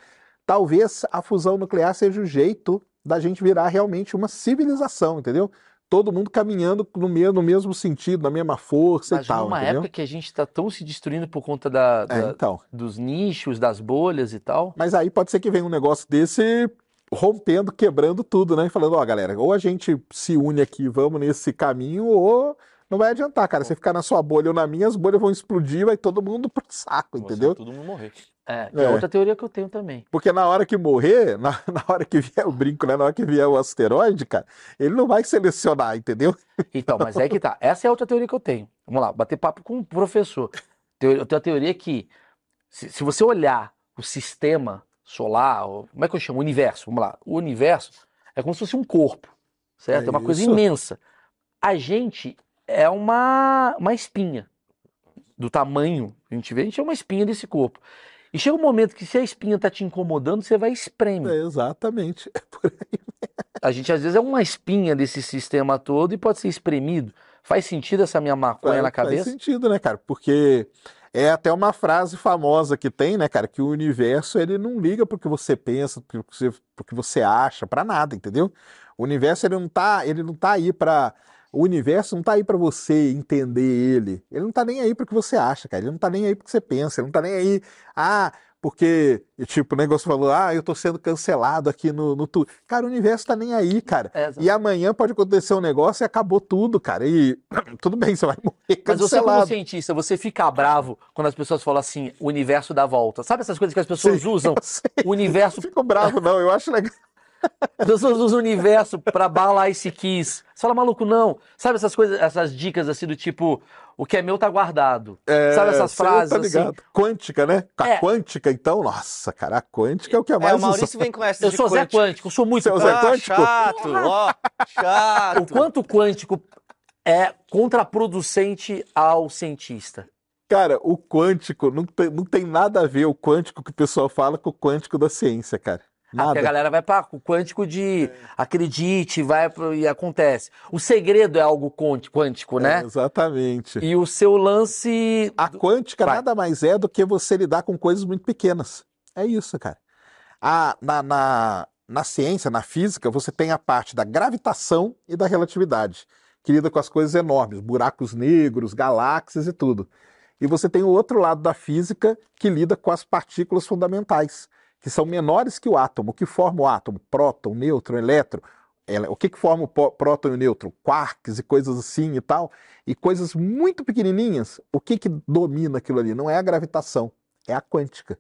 Talvez a fusão nuclear seja o jeito da gente virar realmente uma civilização, entendeu? Todo mundo caminhando no mesmo, no mesmo sentido, na mesma força Mas e tal, numa entendeu? época que a gente está tão se destruindo por conta da, É, da- então. dos nichos, das bolhas e tal. Mas aí pode ser que venha um negócio desse rompendo, quebrando tudo, né? E falando, ó, galera, ou a gente se une aqui, vamos nesse caminho, ou não vai adiantar, cara. Você ficar na sua bolha ou na minha, as bolhas vão explodir, vai todo mundo pro saco, entendeu? Todo mundo morrer. É, é É. outra teoria que eu tenho também. Porque na hora que morrer, na, na hora que vier o brinco, né? Na hora que vier o asteroide, cara, ele não vai selecionar, entendeu? Então, mas é que tá. Essa é a outra teoria que eu tenho. Vamos lá, bater papo com o professor. Eu tenho a teoria que, se, se você olhar o sistema solar, ou- como é que eu chamo? O universo, vamos lá. O universo é como se fosse um corpo, certo? É É uma coisa isso. imensa. A gente é uma, uma espinha. Do tamanho que a gente vê, a gente é uma espinha desse corpo. E chega um momento que se a espinha tá te incomodando, você vai espreme. É, exatamente. A gente às vezes é uma espinha desse sistema todo e pode ser espremido. Faz sentido essa minha maconha na cabeça? Faz sentido, né, cara? Porque é até uma frase famosa que tem, né, cara? Que o universo ele não liga pro que você pensa, pro que você, pro que você acha, pra nada, entendeu? O universo ele não tá, ele não tá aí pra. O universo não tá aí pra você entender ele. Ele não tá nem aí pro que você acha, cara. Ele não tá nem aí pro que você pensa. Ele não tá nem aí. Ah, porque, tipo, o negócio falou, ah, eu tô sendo cancelado aqui no, no Twitter. Cara, o universo tá nem aí, cara. É, E amanhã pode acontecer um negócio e acabou tudo, cara. E tudo bem, você vai morrer Mas você, como cancelado. cientista, você fica bravo quando as pessoas falam assim, o universo dá volta. Sabe essas coisas que as pessoas Sim, usam? O universo. Não fico bravo, não. Eu acho legal. Usam o universo pra balar esse kiss. Você fala, maluco, não. Sabe essas coisas, essas dicas assim do tipo, o que é meu tá guardado. Sabe essas É, você frases tá assim? ligado. Quântica, né? A É. quântica, então, nossa, cara, a quântica é o que é É, mais o Maurício vem com essa Eu de sou Zé quântico. Quântico, eu sou muito Você é o Zé Ah, quântico? chato, ó, chato. O quanto o quântico é contraproducente ao cientista. Cara, o quântico não tem, não tem nada a ver o quântico que o pessoal fala com o quântico da ciência, cara. Ah, porque a Nada. galera vai para o quântico de acredite, vai pro, e acontece. O segredo é algo quântico, quântico, É, né? exatamente. E o seu lance. A quântica Vai. nada mais é do que você lidar com coisas muito pequenas. É isso, cara. A, na, na, na ciência, na física, você tem a parte da gravitação e da relatividade, que lida com as coisas enormes, buracos negros, galáxias e tudo. E você tem o outro lado da física, que lida com as partículas fundamentais, que são menores que o átomo. O que forma o átomo? Próton, nêutron, elétron. O que, que forma o próton e o nêutron? Quarks e coisas assim e tal. E coisas muito pequenininhas. O que, que domina aquilo ali? Não é a gravitação, é a quântica.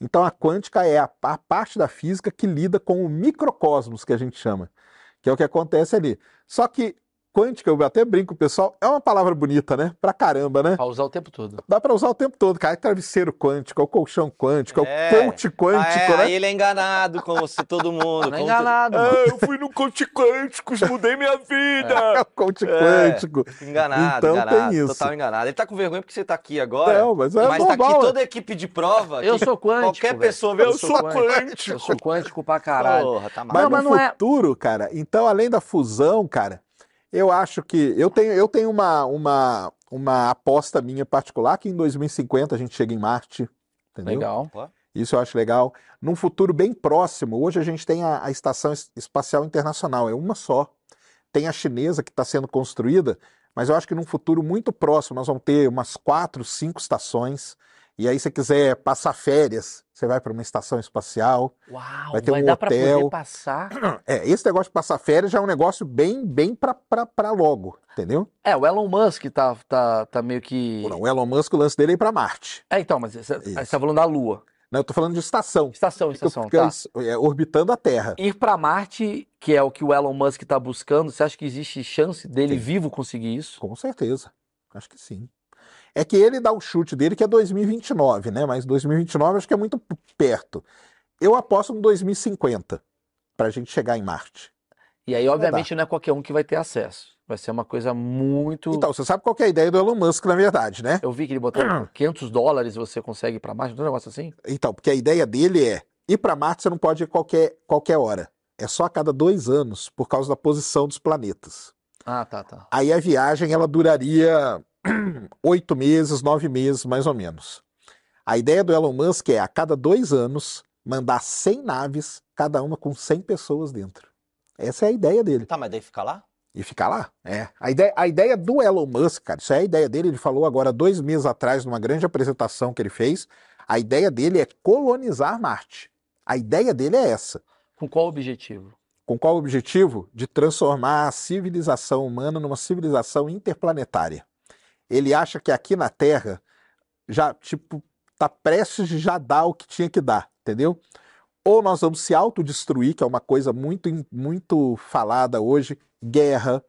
Então a quântica é a, a parte da física que lida com o microcosmos, que a gente chama, que é o que acontece ali. Só que quântica, eu até brinco, pessoal, é uma palavra bonita, né? Pra caramba, né? Pra usar o tempo todo. Dá pra usar o tempo todo, cara. É travesseiro quântico, é o colchão quântico, é, É. o coach quântico, Ah, é, né? Aí ele é enganado, como se todo mundo. Não é enganado, Ah, mano. eu fui no coach quântico, mudei minha vida. É o coach É. quântico. Enganado, Então tem enganado. isso. Total enganado. Ele tá com vergonha porque você tá aqui agora. Não, mas é mas tá normal. aqui toda a equipe de prova. Eu que sou quântico. Qualquer pessoa vê, eu sou Eu quântico. sou quântico pra caralho. Porra, tá Mas mal. Não, mas no não é- futuro, cara, então além da fusão, cara, eu acho que eu tenho, eu tenho uma, uma, uma aposta minha particular que em 2050 a gente chega em Marte, entendeu? Legal. Isso eu acho legal. Num futuro bem próximo, hoje a gente tem a, a Estação Es- Espacial Internacional, é uma só. Tem a chinesa que está sendo construída, mas eu acho que num futuro muito próximo nós vamos ter umas quatro, cinco estações. E aí, se você quiser passar férias, você vai para uma estação espacial. Uau, Vai ter vai um dar pra poder hotel. passar. É, esse negócio de passar férias já é um negócio bem, bem para logo, entendeu? É, o Elon Musk tá, tá, tá meio que. Não, o Elon Musk, o lance dele é ir para Marte. É, então, mas você, Isso. você tá falando da Lua. Não, eu tô falando de estação. Estação, estação, Fica tá. é, orbitando a Terra. Ir pra Marte, que é o que o Elon Musk tá buscando, você acha que existe chance dele Sim. vivo conseguir isso? Com certeza. Acho que sim. É que ele dá o chute dele que é 2029, né? Mas 2029 acho que é muito perto. Eu aposto no 2050 para a gente chegar em Marte. E aí, obviamente, não é qualquer um que vai ter acesso. Vai ser uma coisa muito. Então, você sabe qual que é a ideia do Elon Musk, na verdade, né? Eu vi que ele botou 500 dólares você consegue ir pra Marte, não é um negócio assim? Então, porque a ideia dele é ir para Marte você não pode ir qualquer, qualquer hora. É só a cada dois anos, por causa da posição dos planetas. Ah, tá, tá. Aí a viagem ela duraria oito meses, nove meses, mais ou menos. A ideia do Elon Musk é a cada dois anos mandar 100 naves, cada uma com 100 pessoas dentro. Essa é a ideia dele. Tá, mas daí fica lá? E ficar lá. É. A ideia, a ideia do Elon Musk, cara, isso é a ideia dele. Ele falou agora dois meses atrás, numa grande apresentação que ele fez. A ideia dele é colonizar Marte. A ideia dele é essa. Com qual objetivo? Com qual objetivo? De transformar a civilização humana numa civilização interplanetária. Ele acha que aqui na Terra já, tipo, tá prestes já dar o que tinha que dar, entendeu? Ou nós vamos se autodestruir, que é uma coisa muito, muito falada hoje, guerra,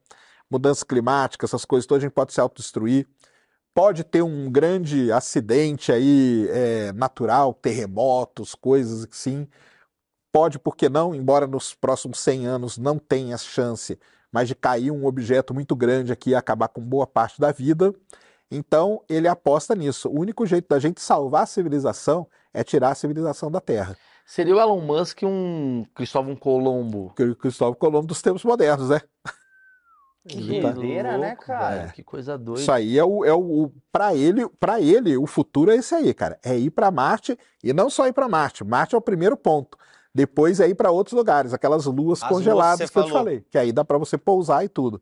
mudança climática, essas coisas todas, a gente pode se autodestruir. Pode ter um grande acidente aí é, natural, terremotos, coisas assim. Pode, por que não, embora nos próximos 100 anos não tenha chance, mas de cair um objeto muito grande aqui e acabar com boa parte da vida. Então, ele aposta nisso. O único jeito da gente salvar a civilização é tirar a civilização da Terra. Seria o Elon Musk um Cristóvão Colombo? O Cristóvão Colombo dos tempos modernos, né? Que doideira, né, louco, cara? velho, Que coisa doida. Isso aí é o, é o para ele, para ele, o futuro é esse aí, cara. É ir para Marte e não só ir para Marte. Marte é o primeiro ponto. Depois é ir para outros lugares, aquelas luas As luas congeladas que que, você eu te falei, que aí dá para você pousar e tudo.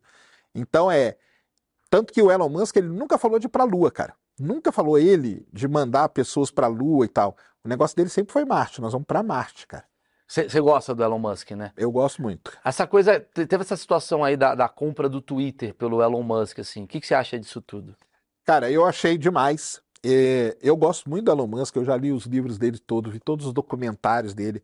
Então é tanto que o Elon Musk ele nunca falou de ir para a Lua, cara. Nunca falou ele de mandar pessoas para a Lua e tal. O negócio dele sempre foi Marte. Nós vamos para Marte, cara. Você gosta do Elon Musk, né? Eu gosto muito. Essa coisa, te- teve essa situação aí da, da compra do Twitter pelo Elon Musk, assim. O que, que você acha disso tudo? Cara, eu achei demais. É, eu gosto muito do Elon Musk, eu já li os livros dele todos, vi todos os documentários dele.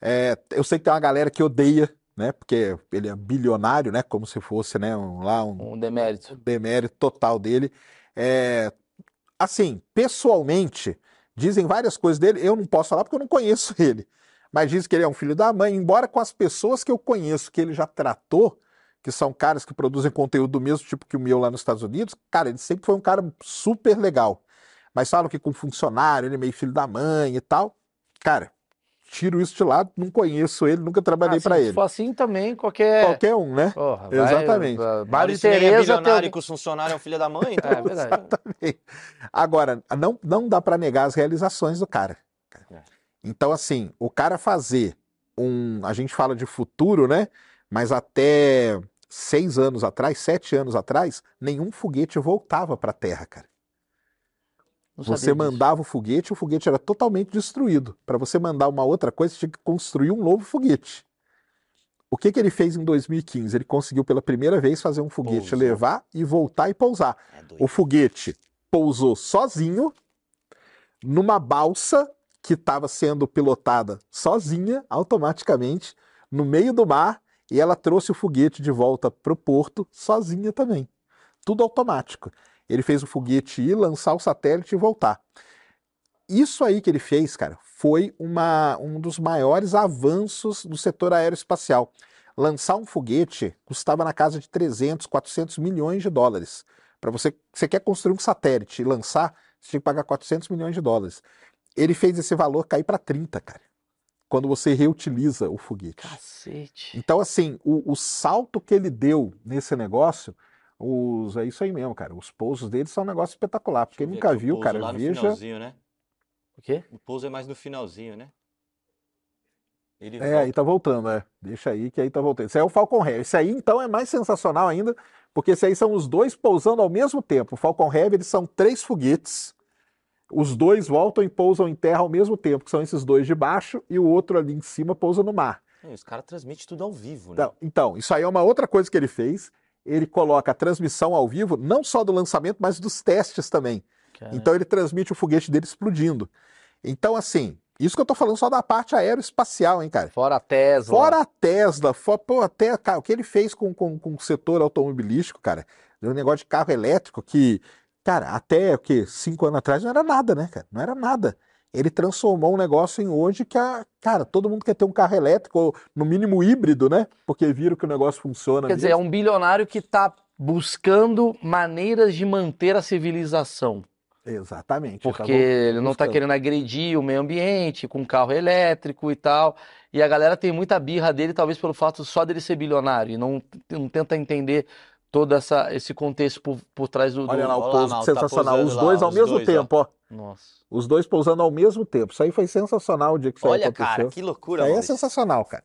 É, eu sei que tem uma galera que odeia, né? Porque ele é bilionário, né? Como se fosse, né? Um, lá um Um demérito. demérito total dele. É, assim, pessoalmente, dizem várias coisas dele. Eu não posso falar porque eu não conheço ele. Mas dizem que ele é um filho da mãe, embora com as pessoas que eu conheço, que ele já tratou, que são caras que produzem conteúdo do mesmo tipo que o meu lá nos Estados Unidos, cara, ele sempre foi um cara super legal. Mas falam que com funcionário, ele é meio filho da mãe e tal. Cara, tiro isso de lado, não conheço ele, nunca trabalhei Ah, pra se ele. for assim também, qualquer. Qualquer um, né? Porra, Exatamente. vai- Mário é Tereza tem bilionário algum- que os funcionários é um filho da mãe, então... É verdade. Agora, não, não dá para negar as realizações do cara. É. Então, assim, o cara fazer um. A gente fala de futuro, né? Mas até seis anos atrás, sete anos atrás, nenhum foguete voltava para a Terra, cara. Não Você sabia disso. mandava o foguete, o foguete era totalmente destruído. Para você mandar uma outra coisa, você tinha que construir um novo foguete. O que, que ele fez em 2015? Ele conseguiu pela primeira vez fazer um foguete Pousou. levar e voltar e pousar. É. O foguete pousou sozinho numa balsa que estava sendo pilotada sozinha, automaticamente, no meio do mar, e ela trouxe o foguete de volta para o porto sozinha também. Tudo automático. Ele fez o foguete ir, lançar o satélite e voltar. Isso aí que ele fez, cara, foi uma, um dos maiores avanços do setor aeroespacial. Lançar um foguete custava na casa de 300, 400 milhões de dólares. Para você, você quer construir um satélite e lançar, você tinha que pagar 400 milhões de dólares. Ele fez esse valor cair para 30, cara. Quando você reutiliza o foguete. Cacete. Então, assim, o, o salto que ele deu nesse negócio Os, é isso aí mesmo, cara. Os pousos deles são um negócio espetacular. Porque ver nunca viu, pouso cara. Lá no Veja. finalzinho, né? O quê? O pouso é mais no finalzinho, né? Ele É, volta. aí tá voltando, é. Deixa aí que aí tá voltando. Esse aí é o Falcon Heavy. Esse aí, então, é mais sensacional ainda, porque esse aí são os dois pousando ao mesmo tempo. O Falcon Heavy, eles são três foguetes. Os dois voltam e pousam em terra ao mesmo tempo, que são esses dois de baixo, e o outro ali em cima pousa no mar. É, Os caras transmitem tudo ao vivo, né? Então, então, isso aí é uma outra coisa que ele fez. Ele coloca a transmissão ao vivo, não só do lançamento, mas dos testes também. Cara, Então ele transmite o foguete dele explodindo. Então, assim, isso que eu tô falando só da parte aeroespacial, hein, cara? Fora a Tesla. Fora a Tesla, fora, pô, até, cara, o que ele fez com, com, com o setor automobilístico, cara, o negócio de carro elétrico, que, cara, até o quê? Cinco anos atrás não era nada, né, cara? Não era nada. Ele transformou um negócio em hoje que, a, cara, todo mundo quer ter um carro elétrico, ou no mínimo híbrido, né? Porque viram que o negócio funciona. Quer dizer, é mesmo. um bilionário que está buscando maneiras de manter a civilização. Exatamente. tá Porque ele não está querendo agredir o meio ambiente com carro elétrico e tal. E a galera tem muita birra dele, talvez pelo fato só dele ser bilionário, e não, não tenta entender todo essa, esse contexto por, por trás do, do- Olha lá o lá, pouso, tá sensacional. Os lá, dois ao os mesmo dois, tempo, ó. Nossa. Os dois pousando ao mesmo tempo. Isso aí foi sensacional o dia que isso Olha, aconteceu. cara, que loucura, Isso aí é sensacional, cara.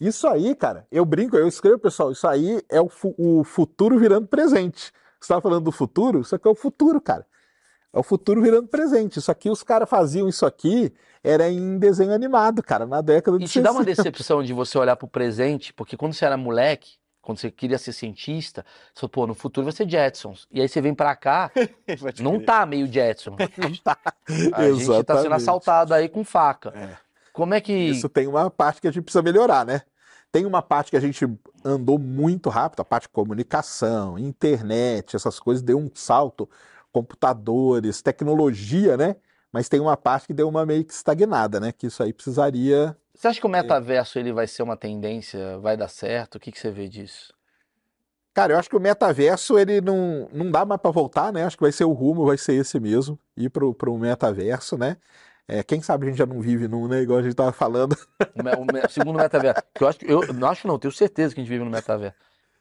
Isso aí, cara, eu brinco, eu escrevo, pessoal, isso aí é o, fu- o futuro virando presente. Você estava falando do futuro? Isso aqui é o futuro, cara. É o futuro virando presente. Isso aqui, os caras faziam isso aqui, era em desenho animado, cara, na década de E te dá uma 60. decepção de você olhar pro presente, porque quando você era moleque, quando você queria ser cientista, você falou, pô, no futuro vai ser Jetsons. E aí você vem pra cá, não crer. tá meio Jetson. A gente tá sendo assaltado aí com faca. É. Como é que. Isso tem uma parte que a gente precisa melhorar, né? Tem uma parte que a gente andou muito rápido, a parte de comunicação, internet, essas coisas, deu um salto, computadores, tecnologia, né? Mas tem uma parte que deu uma meio que estagnada, né? Que isso aí precisaria. Você acha que o metaverso ele vai ser uma tendência? Vai dar certo? O que, que você vê disso? Cara, eu acho que o metaverso, ele não, não dá mais para voltar, né? Acho que vai ser o rumo, vai ser esse mesmo, ir pro, pro metaverso, né? É, quem sabe a gente já não vive num, né? Igual a gente tava falando. O, o segundo metaverso. Que eu acho que eu não acho não, tenho certeza que a gente vive no metaverso.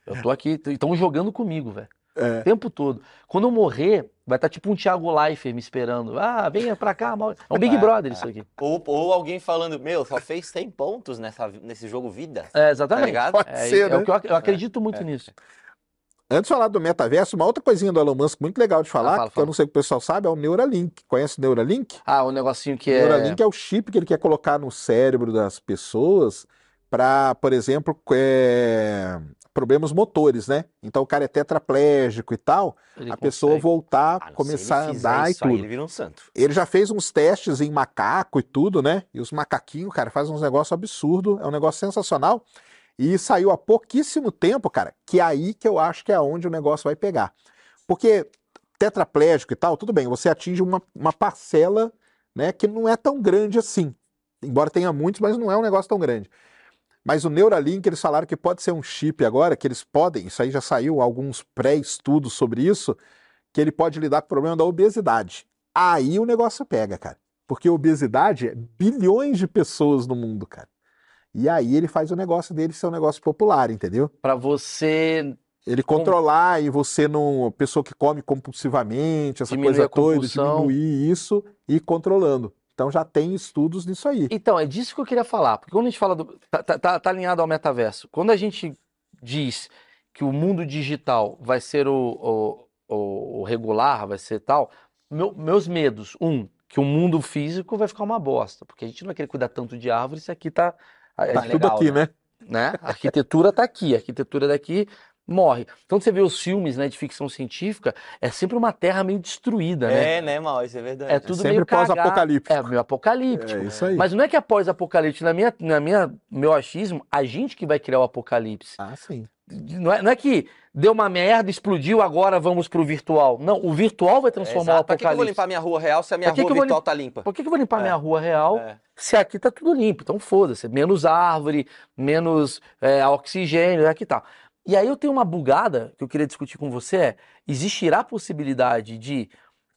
Eu tô aqui, estão jogando comigo, velho. É. O tempo todo. Quando eu morrer, vai estar tipo um Thiago Leifert me esperando. Ah, venha pra cá, Mauro. É um Big É, Brother é. isso aqui. Ou, ou alguém falando, meu, só fez 100 pontos nessa, nesse jogo vida. É, exatamente. ligado? Pode É, ser, é o né? que eu, eu acredito muito nisso. Antes de falar do metaverso, uma outra coisinha do Elon Musk muito legal de falar, Ah, fala, que fala. eu não sei se o pessoal sabe, é o Neuralink. Conhece o Neuralink? Ah, o negocinho que O é. Neuralink é o chip que ele quer colocar no cérebro das pessoas para, por exemplo, é, problemas motores, né? Então o cara é tetraplégico e tal, ele a pessoa consegue. voltar, Ah, começar a andar e isso aí, tudo. ele vira um santo. Ele já fez uns testes em macaco e tudo, né? E os macaquinhos, cara, fazem uns negócios absurdos, é um negócio sensacional. E saiu há pouquíssimo tempo, cara, que é aí que eu acho que é onde o negócio vai pegar. Porque tetraplégico e tal, tudo bem, você atinge uma, uma parcela, né, que não é tão grande assim. Embora tenha muitos, mas não é um negócio tão grande. Mas o Neuralink, eles falaram que pode ser um chip agora, que eles podem, isso aí já saiu alguns pré-estudos sobre isso, que ele pode lidar com o problema da obesidade. Aí o negócio pega, cara. Porque obesidade é bilhões de pessoas no mundo, cara. E aí ele faz o negócio dele ser um negócio popular, entendeu? Pra você Ele controlar e você não. Pessoa que come compulsivamente, essa Diminuir coisa toda, diminuir isso e ir controlando. Então já tem estudos nisso aí. Então, é disso que eu queria falar. Porque quando a gente fala do. Tá, tá- tá- tá alinhado ao metaverso. Quando a gente diz que o mundo digital vai ser o, o, o- regular, vai ser tal, meu- meus medos. Um, que o mundo físico vai ficar uma bosta. Porque a gente não vai querer cuidar tanto de árvore se aqui tá. a- Tá a- tudo legal, aqui, né? né? né? A arquitetura tá aqui, a arquitetura daqui morre. Então você vê os filmes, né, de ficção científica, é sempre uma terra meio destruída, né? É, né, mal, isso é verdade. É tudo Sempre meio pós-apocalíptico. É meio apocalíptico. É isso aí. Mas não é que após apocalipse, na minha, na minha, meu achismo, a gente que vai criar o apocalipse. Ah, sim. Não é, não é que deu uma merda, explodiu, agora vamos pro virtual. Não, o virtual vai transformar o Exato. Pra que que eu vou apocalipse. limpar minha rua real se a minha que rua que virtual tá limpa? Por que, que eu vou limpar É. minha rua real É. se aqui tá tudo limpo? Então foda-se, menos árvore, menos é, oxigênio, aqui tá. E aí eu tenho uma bugada que eu queria discutir com você, é, existirá a possibilidade de,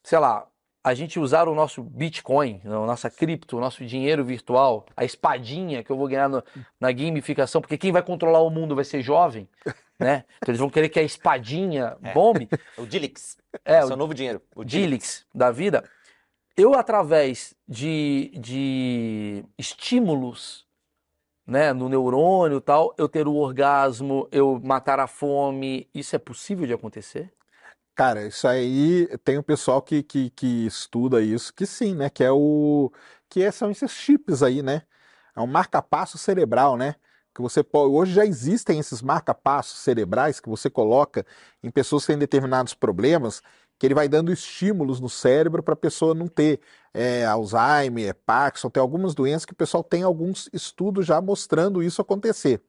sei lá, a gente usar o nosso Bitcoin, a nossa cripto, o nosso dinheiro virtual, a espadinha que eu vou ganhar no- na gamificação, porque quem vai controlar o mundo vai ser jovem, né? Então eles vão querer que a espadinha bombe. O Dilix. É, é o o novo dinheiro. O Dilix da vida, eu através de, de estímulos, né, no neurônio tal, eu ter o orgasmo, eu matar a fome, isso é possível de acontecer? Cara, isso aí tem um pessoal que, que, que estuda isso, que sim, né? Que é o. Que é- são esses chips aí, né? É um marca-passo cerebral, né? Que você pode. Hoje já existem esses marca-passos cerebrais que você coloca em pessoas que têm determinados problemas, que ele vai dando estímulos no cérebro para a pessoa não ter é, Alzheimer, Parkinson, tem algumas doenças que o pessoal tem alguns estudos já mostrando isso acontecer.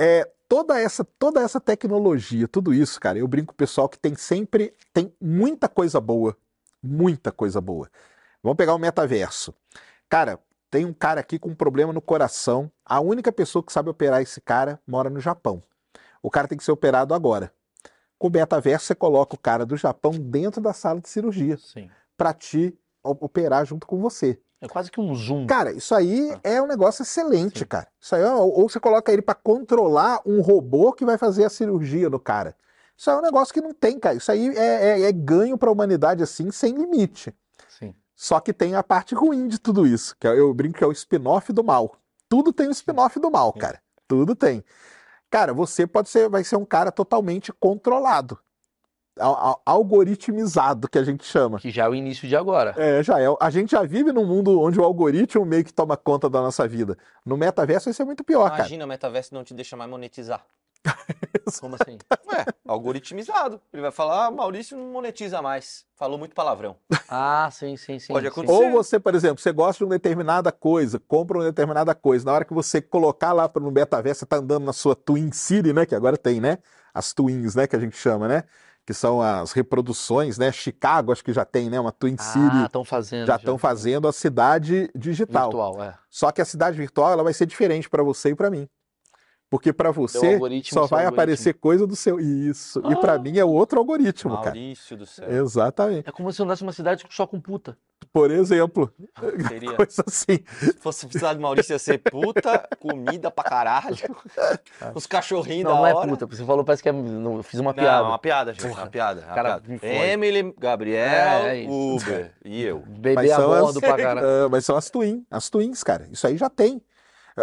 É, toda essa toda essa tecnologia, tudo isso, cara, eu brinco com o pessoal que tem sempre tem muita coisa boa, muita coisa boa. Vamos pegar o metaverso. Cara, tem um cara aqui com um problema no coração. A única pessoa que sabe operar esse cara mora no Japão. O cara tem que ser operado agora. Com o metaverso, você coloca o cara do Japão dentro da sala de cirurgia Sim. para te o- operar junto com você. É quase que um zoom. Cara, isso aí Ah. é um negócio excelente, Sim. cara. Isso aí, é- ou ou você coloca ele para controlar um robô que vai fazer a cirurgia no cara. Isso aí é um negócio que não tem, cara. Isso aí é, é- é ganho para a humanidade assim, sem limite. Sim. Só que tem a parte ruim de tudo isso, que é- eu brinco que é o spin-off do mal. Tudo tem o spin-off do mal, cara. Tudo tem. Cara, você pode ser, vai ser um cara totalmente controlado. Al- al- algoritmizado, que a gente chama. Que já é o início de agora. É, já é. A gente já vive num mundo onde o algoritmo meio que toma conta da nossa vida. No metaverso vai ser muito pior, cara. Imagina, o metaverso não te deixa mais monetizar. Como assim? Ué, algoritmizado. Ele vai falar, ah, Maurício não monetiza mais. Falou muito palavrão. Ah, sim, sim, sim. Pode acontecer. Ou você, por exemplo, você gosta de uma determinada coisa, compra uma determinada coisa. Na hora que você colocar lá no metaverso, você tá andando na sua Twin City, né? Que agora tem, né? As Twins, né? Que a gente chama, né? Que são as reproduções, né? Chicago, acho que já tem, né? Uma Twin Ah, City. estão fazendo. Já estão fazendo a cidade digital. Virtual, é. Só que a cidade virtual ela vai ser diferente para você e para mim. Porque para você só vai aparecer coisa do seu. Isso. E para Ah. mim é outro algoritmo, cara. Maurício do céu. Exatamente. É como se eu andasse numa cidade só com puta. Por exemplo, Seria. coisa assim. Se fosse precisar de Maurício, ia ser puta, comida pra caralho. Os cachorrinhos Não, da não é hora. puta. Você falou, parece que é. não, eu fiz uma Não, piada. uma piada, gente. Porra. Uma piada. uma Cara, piada. Emily, Gabriel, É, é. Uber e eu. Beber Mas a são bordo as- pra caralho. Ah, mas são as twins, as twins, cara. Isso aí já tem.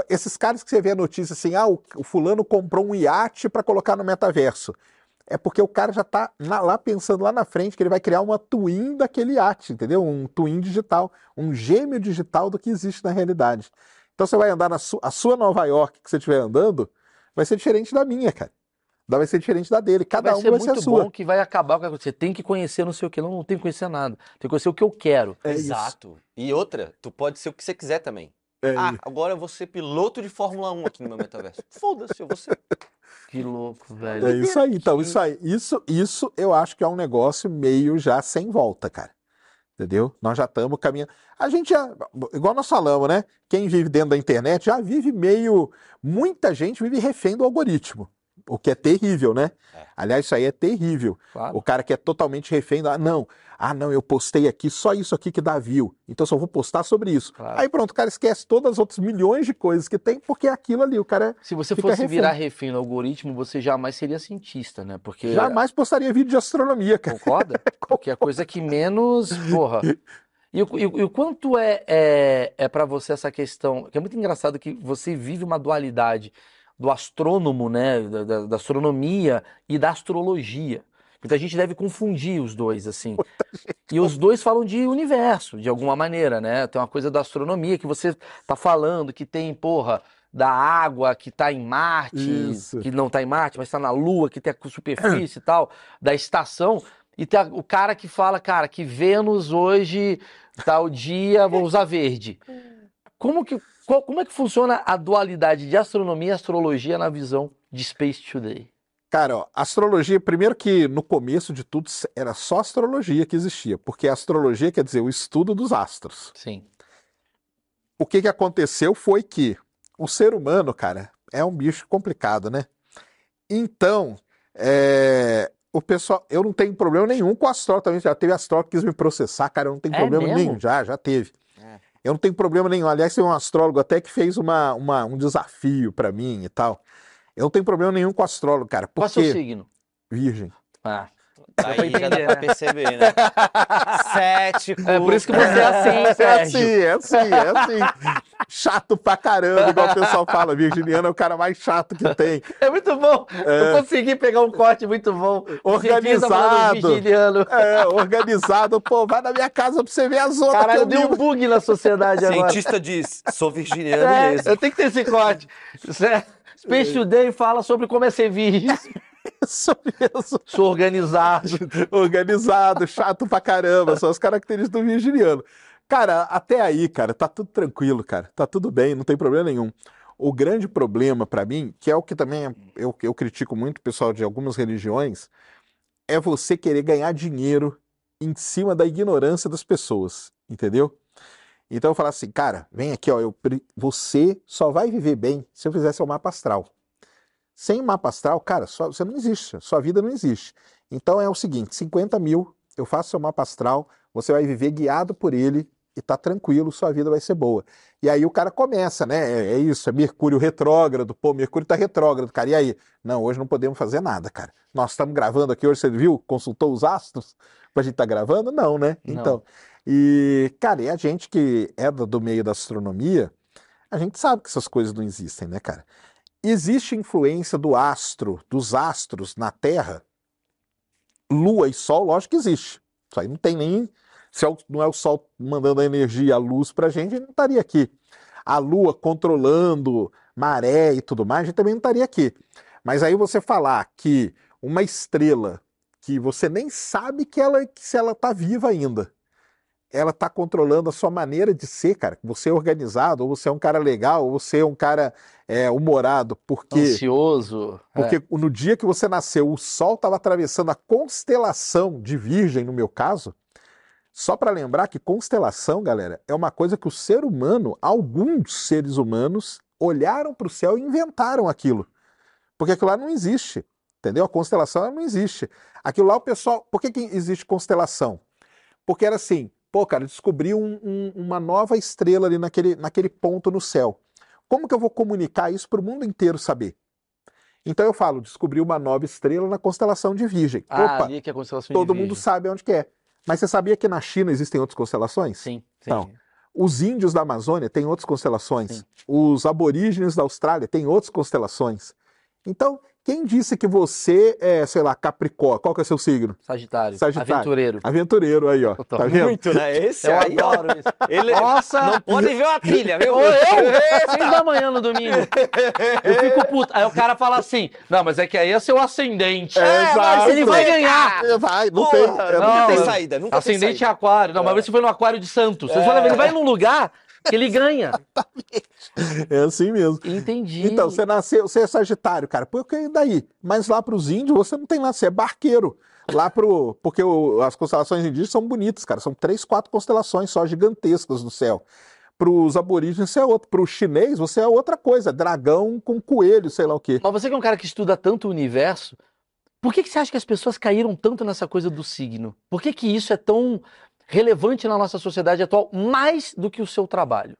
Esses caras que você vê a notícia assim, ah, o, o fulano comprou um iate para colocar no metaverso. É porque o cara já tá na- lá pensando lá na frente que ele vai criar uma twin daquele iate, entendeu? Um twin digital, um gêmeo digital do que existe na realidade. Então você vai andar na su- a sua Nova York que você estiver andando, vai ser diferente da minha, cara. Da- Vai ser diferente da dele. Cada vai um ser vai ser a muito sua. bom que vai acabar com Você tem que conhecer não sei o que. Não, não tem que conhecer nada. Tem que conhecer o que eu quero. É isso. Exato. E outra, tu pode ser o que você quiser também. É ah, agora eu vou ser piloto de Fórmula 1 aqui no meu metaverso. Foda-se, eu vou ser. Que louco, velho. É isso aí, então, isso aí. Isso, isso eu acho que é um negócio meio já sem volta, cara. Entendeu? Nós já estamos caminhando. A gente já, igual nós falamos, né? Quem vive dentro da internet já vive meio. Muita gente vive refém do algoritmo. O que é terrível, né? É. Aliás, isso aí é terrível. Claro. O cara que é totalmente refém da. Ah, não. Ah, não, eu postei aqui só isso aqui que dá view. Então eu só vou postar sobre isso. Claro. Aí pronto, o cara esquece todas as outras milhões de coisas que tem, porque é aquilo ali. O cara Se você fosse refém. virar refém no algoritmo, você jamais seria cientista, né? Porque. jamais postaria vídeo de astronomia, cara. Concorda? Porque é a coisa que menos. Porra. E o quanto é, é, é para você essa questão? Que é muito engraçado que você vive uma dualidade do astrônomo, né? Da, da- da astronomia e da astrologia. Muita gente deve confundir os dois, assim. E os dois falam de universo, de alguma maneira, né? Tem uma coisa da astronomia que você tá falando, que tem, porra, da água que tá em Marte, Isso. que não tá em Marte, mas tá na Lua, que tem a superfície e tal, da estação. E tem a- o cara que fala, cara, que Vênus hoje, tal dia, vou usar verde. Como que, qual- como é que funciona a dualidade de astronomia e astrologia na visão de Space Today? Cara, ó, astrologia, primeiro que no começo de tudo era só astrologia que existia, porque astrologia quer dizer o estudo dos astros. Sim. O que que aconteceu foi que o ser humano, cara, é um bicho complicado, né? Então, é, o pessoal, eu não tenho problema nenhum com astrólogo também. Já teve astrólogo que quis me processar, cara, eu não tenho É problema mesmo? nenhum. Já, já teve. Eu não tenho problema nenhum. Aliás, tem um astrólogo até que fez uma, uma- um desafio pra mim e tal. Eu não tenho problema nenhum com astrólogo, cara. Qual é o seu Porque signo? virgem. Ah, Daí pra já dá pra né? perceber, né? Cético. é por isso que você é assim, É Sérgio. assim, é assim, é assim. Chato pra caramba, igual o pessoal fala. Virginiano é o cara mais chato que tem. É muito bom. É. Eu consegui pegar um corte muito bom. Organizado. vigiliano. É, organizado. Pô, vai na minha casa pra você ver as outras Caralho, eu deu um bug na sociedade agora. Cientista diz, sou virginiano É, mesmo. eu tenho que ter esse corte. Space Today fala sobre como é ser virgem. Isso mesmo. Sou organizado. Organizado, chato pra caramba. São as características do virginiano. Cara, até aí, cara, tá tudo tranquilo, cara. Tá tudo bem, não tem problema nenhum. O grande problema pra mim, que é o que também é- eu, eu critico muito o pessoal de algumas religiões, é você querer ganhar dinheiro em cima da ignorância das pessoas, entendeu? Então eu falo assim, cara, vem aqui, ó, eu, você só vai viver bem se eu fizer seu mapa astral. Sem mapa astral, cara, sua- você não existe, sua vida não existe. Então é o seguinte, 50 mil, eu faço seu mapa astral, você vai viver guiado por ele e tá tranquilo, sua vida vai ser boa. E aí o cara começa, né? É, é isso, é Mercúrio retrógrado. Pô, Mercúrio tá retrógrado, cara. E aí? Não, hoje não podemos fazer nada, cara. Nós estamos gravando aqui hoje, você viu? Consultou os astros pra gente tá gravando? Não, né? Não. Então, e, cara, e a gente que é do meio da astronomia, a gente sabe que essas coisas não existem, né, cara? Existe influência do astro, dos astros na Terra? Lua e Sol, lógico que existe. Isso aí não tem nem. Se é não é o Sol mandando a energia, a luz gente, a gente não estaria aqui. A Lua controlando maré e tudo mais, a gente também não estaria aqui. Mas aí você falar que uma estrela que você nem sabe que ela que se ela tá viva ainda, ela tá controlando a sua maneira de ser, cara. Você é organizado, ou você é um cara legal, ou você é um cara é, humorado, porque Ansioso. É. porque no dia que você nasceu, o Sol estava atravessando a constelação de Virgem, no meu caso. Só para lembrar que constelação, galera, é uma coisa que o ser humano, alguns seres humanos, olharam para o céu e inventaram aquilo. Porque aquilo lá não existe. Entendeu? A constelação ela não existe. Aquilo lá o pessoal. Por que, que existe constelação? Porque era assim, pô, cara, descobri um- um- uma nova estrela ali naquele, naquele ponto no céu. Como que eu vou comunicar isso para o mundo inteiro saber? Então eu falo, descobri uma nova estrela na constelação de Virgem. Ah, Opa, ali que é a constelação todo de mundo Virgem. sabe onde que é. Mas você sabia que na China existem outras constelações? Sim, sim. Então, Os índios da Amazônia têm outras constelações. Sim. Os aborígenes da Austrália têm outras constelações. Então, quem disse que você é, sei lá, Capricórnio? Qual que é seu signo? Sagitário. Sagitário. Aventureiro. Aventureiro aí, ó. Tá vendo? Muito, né? Esse Eu aí, ó. adoro isso. Ele Nossa! não pode ver uma trilha, viu? Eu? Seis da manhã no domingo. Eu fico puto. Aí o cara fala assim: Não, mas é que aí é seu ascendente. É, exato. Ele vai ganhar. É, vai, não tem. é, nunca não, tem eu- saída, nunca tem Ascendente é saída. aquário. Não, mas você foi no aquário de Santos. Vocês olham, ele vai num lugar ele ganha. é assim mesmo. Entendi. Então, você nasceu, você é Sagitário, cara. Por que daí? Mas lá para os índios você não tem lá, você é barqueiro. Lá pro. Porque o- as constelações indígenas são bonitas, cara. São três, quatro constelações só gigantescas no céu. Para os aborígenes você é outro. Para o chinês você é outra coisa. Dragão com coelho, sei lá o quê. Mas você que é um cara que estuda tanto o universo, por que, que você acha que as pessoas caíram tanto nessa coisa do signo? Por que, que isso é tão relevante na nossa sociedade atual, mais do que o seu trabalho?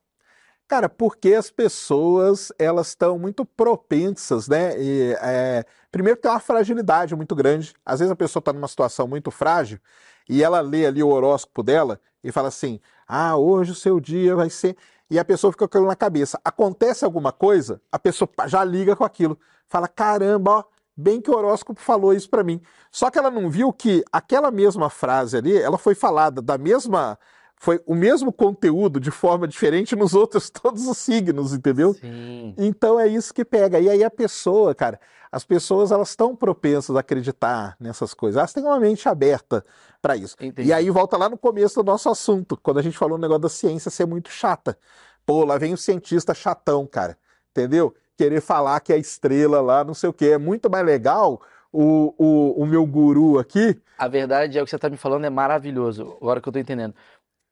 Cara, porque as pessoas elas estão muito propensas, né? E, é, primeiro tem uma fragilidade muito grande. Às vezes a pessoa está numa situação muito frágil e ela lê ali o horóscopo dela e fala assim: Ah, hoje o seu dia vai ser. E a pessoa fica com aquilo na cabeça. Acontece alguma coisa, a pessoa já liga com aquilo. Fala: Caramba, ó, bem que o horóscopo falou isso para mim. Só que ela não viu que aquela mesma frase ali, ela foi falada da mesma. Foi o mesmo conteúdo de forma diferente nos outros todos os signos, entendeu? Sim. Então é isso que pega. E aí a pessoa, cara, as pessoas elas estão propensas a acreditar nessas coisas. Elas têm uma mente aberta para isso. Entendi. E aí volta lá no começo do nosso assunto, quando a gente falou o negócio da ciência ser muito chata. Pô, lá vem o cientista chatão, cara. Entendeu? Querer falar que a estrela lá, não sei o quê. É muito mais legal o, o, o meu guru aqui. A verdade é o que você está me falando é maravilhoso, agora que eu tô entendendo.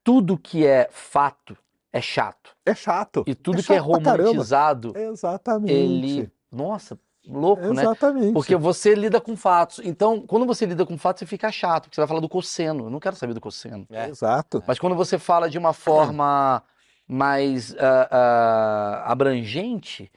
Tudo que é fato é chato. É chato. E tudo É que é romantizado, Exatamente. ele. Nossa, louco, né? Exatamente. Porque você lida com fatos. Então, quando você lida com fatos, você fica chato, porque você vai falar do cosseno. Eu não quero saber do cosseno. É. Exato. Mas quando você fala de uma forma mais ah, ah, abrangente,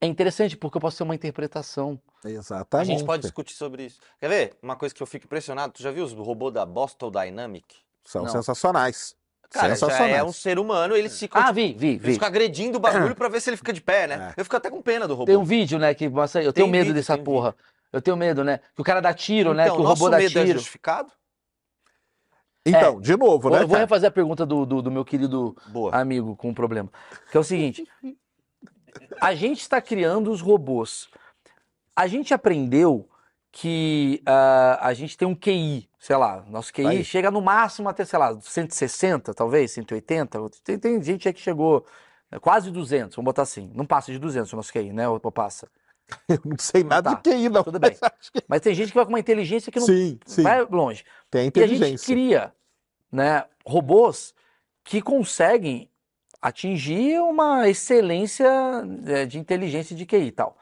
é interessante, porque eu posso ter uma interpretação. A Exatamente. gente pode discutir sobre isso. Quer ver? Uma coisa que eu fico impressionado. Tu já viu os robôs da Boston Dynamic? São Não. sensacionais. Cara, já sensacionais. é um ser humano, eles ficam, Ah, vi, vi, vi. ficam agredindo o bagulho pra ver se ele fica de pé, né? É. Eu fico até com pena do robô. Tem um vídeo, né, que mostra. Eu tenho Tem medo vídeo, dessa porra. Eu tenho medo, né? Que o cara dá tiro, né? Então, Que o robô dá medo é tiro. justificado? Então, de novo, Vou, né? eu vou refazer a pergunta do, do, do meu querido Boa. amigo com um problema. Que é o seguinte: a gente está criando os robôs. A gente aprendeu que ah, a gente tem um QI, sei lá, nosso QI Aí. chega no máximo até, sei lá, 160, talvez, 180. Tem, tem gente aí que chegou né, quase 200, vamos botar assim. Não passa de 200 o nosso QI, né? Ou passa? Eu não sei nada Tá, de QI, não. tudo bem. mas acho que- Mas tem gente que vai com uma inteligência que não Sim, sim. vai longe. Tem a E a gente inteligência. cria, né, robôs que conseguem atingir uma excelência é, de inteligência de QI e tal.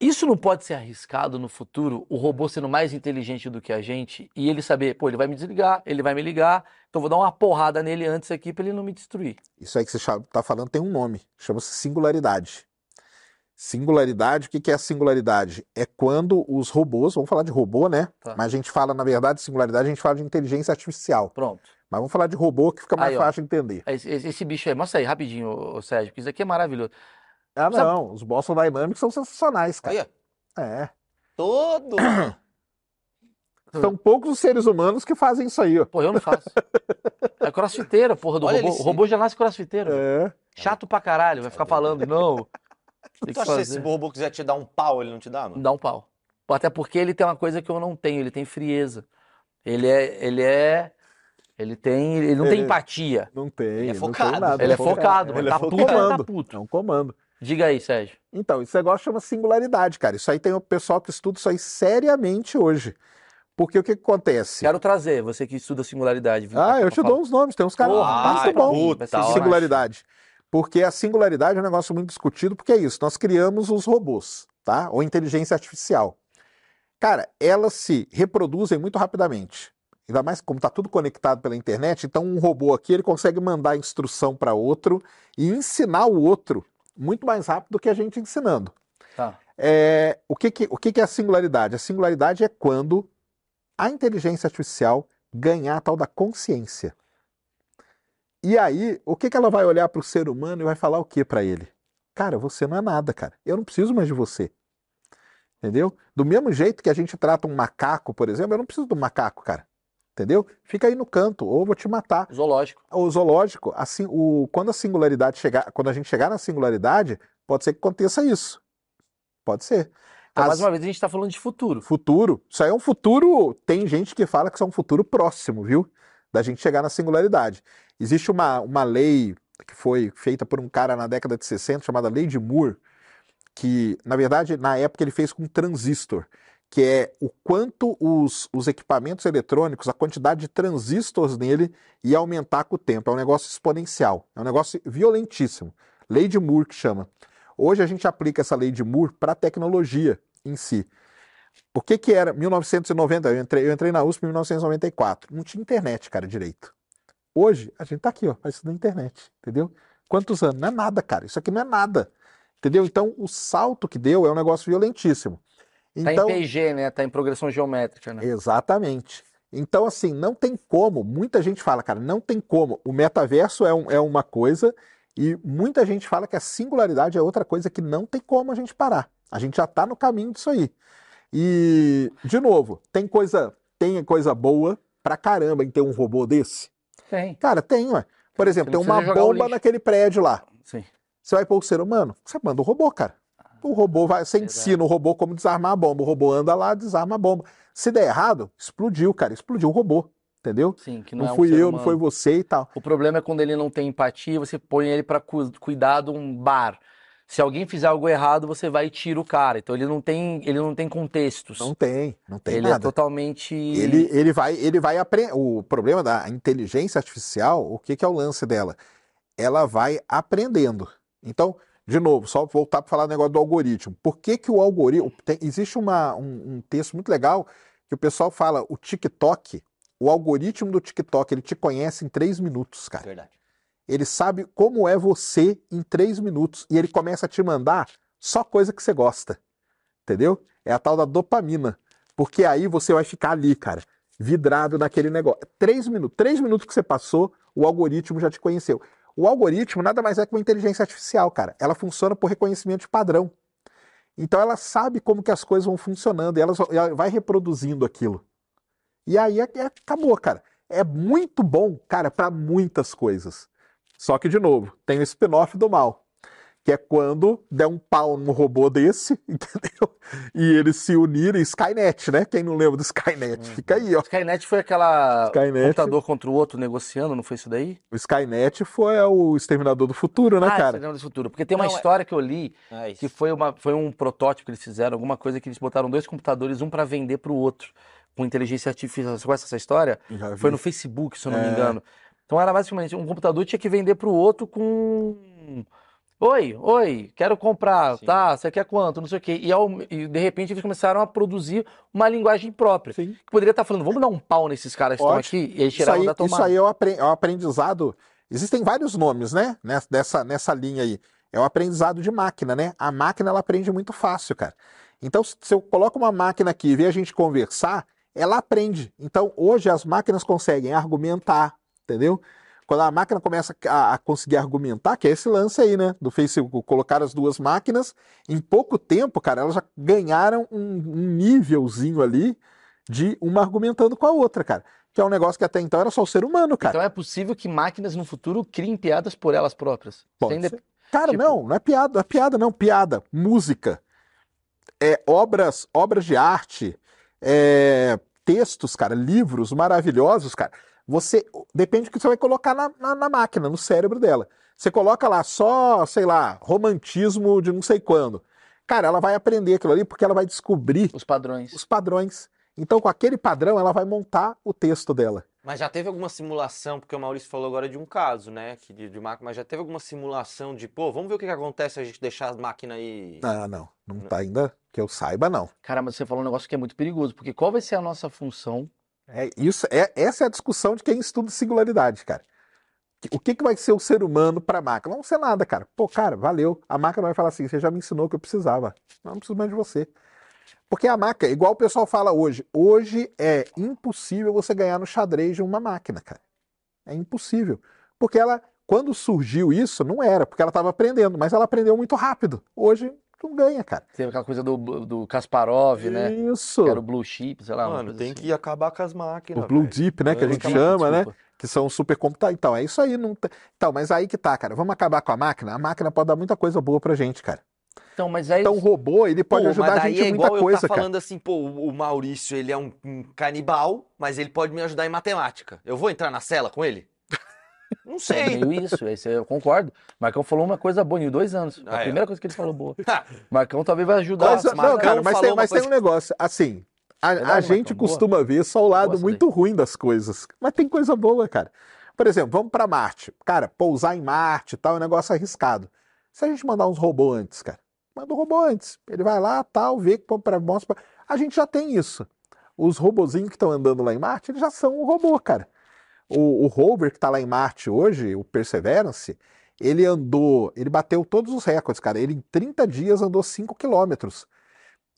Isso não pode ser arriscado no futuro, o robô sendo mais inteligente do que a gente e ele saber, pô, ele vai me desligar, ele vai me ligar, então vou dar uma porrada nele antes aqui pra ele não me destruir. Isso aí que você está falando tem um nome, chama-se singularidade. Singularidade, o que que é a singularidade? É quando os robôs, vamos falar de robô, né? Tá. Mas a gente fala, na verdade, singularidade, a gente fala de inteligência artificial. Pronto. Mas vamos falar de robô que fica mais Aí, ó. fácil de entender. Esse, esse- bicho aí, mostra aí rapidinho, ô, ô, Sérgio, porque isso aqui é maravilhoso. Ah, Sabe- não, os Boston Dynamics são sensacionais, cara. Aí, ó. É. Todo. São poucos os seres humanos que fazem isso aí, ó. Pô, eu não faço. É crossfiteira, porra do Olha robô. ele O robô já nasce crossfiteiro. É. Chato pra caralho, vai ficar falando, não. Tem Tu acha que se esse robô quiser te dar um pau, ele não te dá, mano? Dá um pau. Até porque ele tem uma coisa que eu não tenho, ele tem frieza. Ele é, ele é, ele tem, ele não tem Ele- empatia. Não tem, Ele é não tem focado. nada. Ele é focado, Ele mas é tá fo- puto, ele tá comando. puto. É um comando. Diga aí, Sérgio. Então, esse negócio chama singularidade, cara. Isso aí tem o pessoal que estuda isso aí seriamente hoje. Porque o que, que acontece? Quero trazer, você que estuda singularidade. viu? Ah, eu te falar. dou uns nomes, tem uns caras muito bom puta, singularidade. Porque a singularidade é um negócio muito discutido, porque é isso, nós criamos os robôs, tá? Ou inteligência artificial. Cara, elas se reproduzem muito rapidamente. Ainda mais como está tudo conectado pela internet, então um robô aqui ele consegue mandar instrução para outro e ensinar o outro muito mais rápido do que a gente ensinando. Tá. É, o que, que, o que, que é a singularidade? A singularidade é quando a inteligência artificial ganhar a tal da consciência. E aí, o que, que ela vai olhar para o ser humano e vai falar o que para ele? Cara, você não é nada, cara. Eu não preciso mais de você. Entendeu? Do mesmo jeito que a gente trata um macaco, por exemplo, eu não preciso do macaco, cara. Entendeu? Fica aí no canto, ou eu vou te matar. Zoológico. O zoológico, assim, o, quando a singularidade chegar, quando a gente chegar na singularidade, pode ser que aconteça isso. Pode ser. Então, As- mais uma vez, a gente tá falando de futuro. Futuro, isso aí é um futuro. Tem gente que fala que isso é um futuro próximo, viu? Da gente chegar na singularidade. Existe uma, uma lei que foi feita por um cara na década de 60, chamada Lei de Moore, que, na verdade, na época ele fez com um transistor, que é o quanto os, os equipamentos eletrônicos, a quantidade de transistores nele ia aumentar com o tempo. É um negócio exponencial, é um negócio violentíssimo. Lei de Moore que chama. Hoje a gente aplica essa lei de Moore para a tecnologia em si. O que que era 1990? Eu entrei, eu entrei na USP em 1994. Não tinha internet, cara, direito. Hoje, a gente tá aqui, ó, isso na internet, entendeu? Quantos anos? Não é nada, cara. Isso aqui não é nada. Entendeu? Então, o salto que deu é um negócio violentíssimo. Tá Então, em PG, né? Tá em progressão geométrica, né? Exatamente. Então, assim, não tem como. Muita gente fala, cara, não tem como. O metaverso é, um- é uma coisa e muita gente fala que a singularidade é outra coisa que não tem como a gente parar. A gente já está no caminho disso aí. E, de novo, tem coisa, tem coisa boa pra caramba em ter um robô desse? Tem. Cara, tem, ué. Por exemplo, tem uma bomba naquele prédio lá. Sim. Você vai pôr o ser humano? Você manda o robô, cara. O robô vai, você ensina o robô como desarmar a bomba. O robô anda lá, desarma a bomba. Se der errado, explodiu, cara. Explodiu o robô. Entendeu? Sim, que não, Não, é um fui eu, não humano. foi você e tal. O problema é quando ele não tem empatia, você põe ele pra cu- cuidar de um bar. Se alguém fizer algo errado, você vai e tira o cara. Então ele não tem, ele não tem contextos. Não tem, não tem ele é nada. totalmente. Ele, ele vai, ele vai aprender. O problema da inteligência artificial, o que, que é o lance dela? Ela vai aprendendo. Então, de novo, só voltar para falar do negócio do algoritmo. Por que, que o algoritmo. tem- existe uma, um, um texto muito legal que o pessoal fala: o TikTok, o algoritmo do TikTok, ele te conhece em três minutos, cara. Verdade. Ele sabe como é você em três minutos e ele começa a te mandar só coisa que você gosta. Entendeu? É a tal da dopamina. Porque aí você vai ficar ali, cara, vidrado naquele negócio. Três minutos. Três minutos que você passou, o algoritmo já te conheceu. O algoritmo nada mais é que uma inteligência artificial, cara. Ela funciona por reconhecimento de padrão. Então ela sabe como que as coisas vão funcionando e ela, ela vai reproduzindo aquilo. E aí é- é- acabou, cara. É muito bom, cara, para muitas coisas. Só que, de novo, tem o spin-off do mal. Que é quando der um pau num robô desse, entendeu? E eles se unirem, Skynet, né? Quem não lembra do Skynet? Fica aí, ó. Skynet foi aquela Skynet. computador contra o outro negociando, não foi isso daí? O Skynet foi o Exterminador do Futuro, né, ah, cara? Cinema do Futuro. Porque tem uma Não, é- história que eu li É isso. que foi, uma, foi um protótipo que eles fizeram, alguma coisa que eles botaram dois computadores, um para vender para o outro, com inteligência artificial. Você conhece essa história? Já vi. Foi no Facebook, se eu não me É. engano. Então era basicamente um computador tinha que vender para o outro com. Oi, oi, quero comprar, Sim. tá? Você quer quanto? Não sei o quê. E, ao- e, de repente eles começaram a produzir uma linguagem própria. Sim. Que poderia estar falando, vamos dar um pau nesses caras que estão Ótimo. aqui, e Isso tiraram aí, da isso tomada. aí é o é o aprendizado. Existem vários nomes, né? Nessa, nessa, linha aí. É o aprendizado de máquina, né? A máquina ela aprende muito fácil, cara. Então, se eu coloco uma máquina aqui e ver a gente conversar, ela aprende. Então, hoje as máquinas conseguem argumentar, entendeu? Quando a máquina começa a, a conseguir argumentar, que é esse lance aí, né? Do Facebook, colocar as duas máquinas, em pouco tempo, cara, elas já ganharam um, um nívelzinho ali de uma argumentando com a outra, cara. Que é um negócio que até então era só o ser humano, cara. Então é possível que máquinas no futuro criem piadas por elas próprias. Pode Sem de-. Cara, tipo- não, não é piada, não é piada, não, piada, música, é obras, obras de arte, é, textos, cara, livros maravilhosos, cara. Você depende do que você vai colocar na, na, na máquina, no cérebro dela. Você coloca lá só, sei lá, romantismo de não sei quando. Cara, ela vai aprender aquilo ali porque ela vai descobrir Os padrões. os padrões. Então, com aquele padrão, ela vai montar o texto dela. Mas já teve alguma simulação, porque o Maurício falou agora de um caso, né? Que de, de máquina, mas já teve alguma simulação de, pô, vamos ver o que, que acontece se a gente deixar as máquinas aí. Ah, não, não tá ainda que eu saiba, não. Cara, mas você falou um negócio que é muito perigoso, porque qual vai ser a nossa função? É, isso, é, essa é a discussão de quem estuda singularidade, cara. O que, que vai ser o ser humano para a máquina? Não ser nada, cara. Pô, cara, valeu. A máquina vai falar assim: você já me ensinou o que eu precisava. Não preciso mais de você. Porque a máquina, igual o pessoal fala hoje, hoje é impossível você ganhar no xadrez de uma máquina, cara. É impossível. Porque ela, quando surgiu isso, não era, porque ela estava aprendendo, mas ela aprendeu muito rápido. Hoje não ganha, cara. Teve aquela coisa do, do Kasparov, né? Isso. Que era o Blue Chip, sei lá. Mano, tem assim. que acabar com as O máquinas. Blue velho. Deep, né, que a gente chama, né? Desculpa. que são supercomputadores. Então, é isso aí. Não tá- Então, mas aí que tá, cara. Vamos acabar com a máquina? A máquina pode dar muita coisa boa pra gente, cara. Então, mas aí. Então, o robô, ele pode Pô, ajudar mas a daí gente é em muita igual eu coisa, tá cara. falando assim, pô, o o Maurício, ele é um, um canibal, mas ele pode me ajudar em matemática. Eu vou entrar na cela com ele? Não É sei. meio isso, esse eu concordo. Marcão falou uma coisa boa em dois anos. Ah, a é. primeira coisa que ele falou boa. Marcão talvez vai ajudar. Mas, Nossa, não, Marcão cara, mas, tem, mas tem coisa- um negócio, assim, a, Verdade, a gente Marcão, boa. costuma ver só o lado Gosto muito ruim das coisas. Mas tem coisa boa, cara. Por exemplo, vamos pra Marte. Cara, pousar em Marte e tal é um negócio arriscado. Se a gente mandar uns robôs antes, cara, manda o robô antes. Ele vai lá, tal, vê que para mostra. pra- A gente já tem isso. Os robozinhos que estão andando lá em Marte, eles já são um robô, cara. O, o rover que está lá em Marte hoje, o Perseverance, ele andou, ele bateu todos os recordes, cara. Ele em 30 dias andou 5 quilômetros.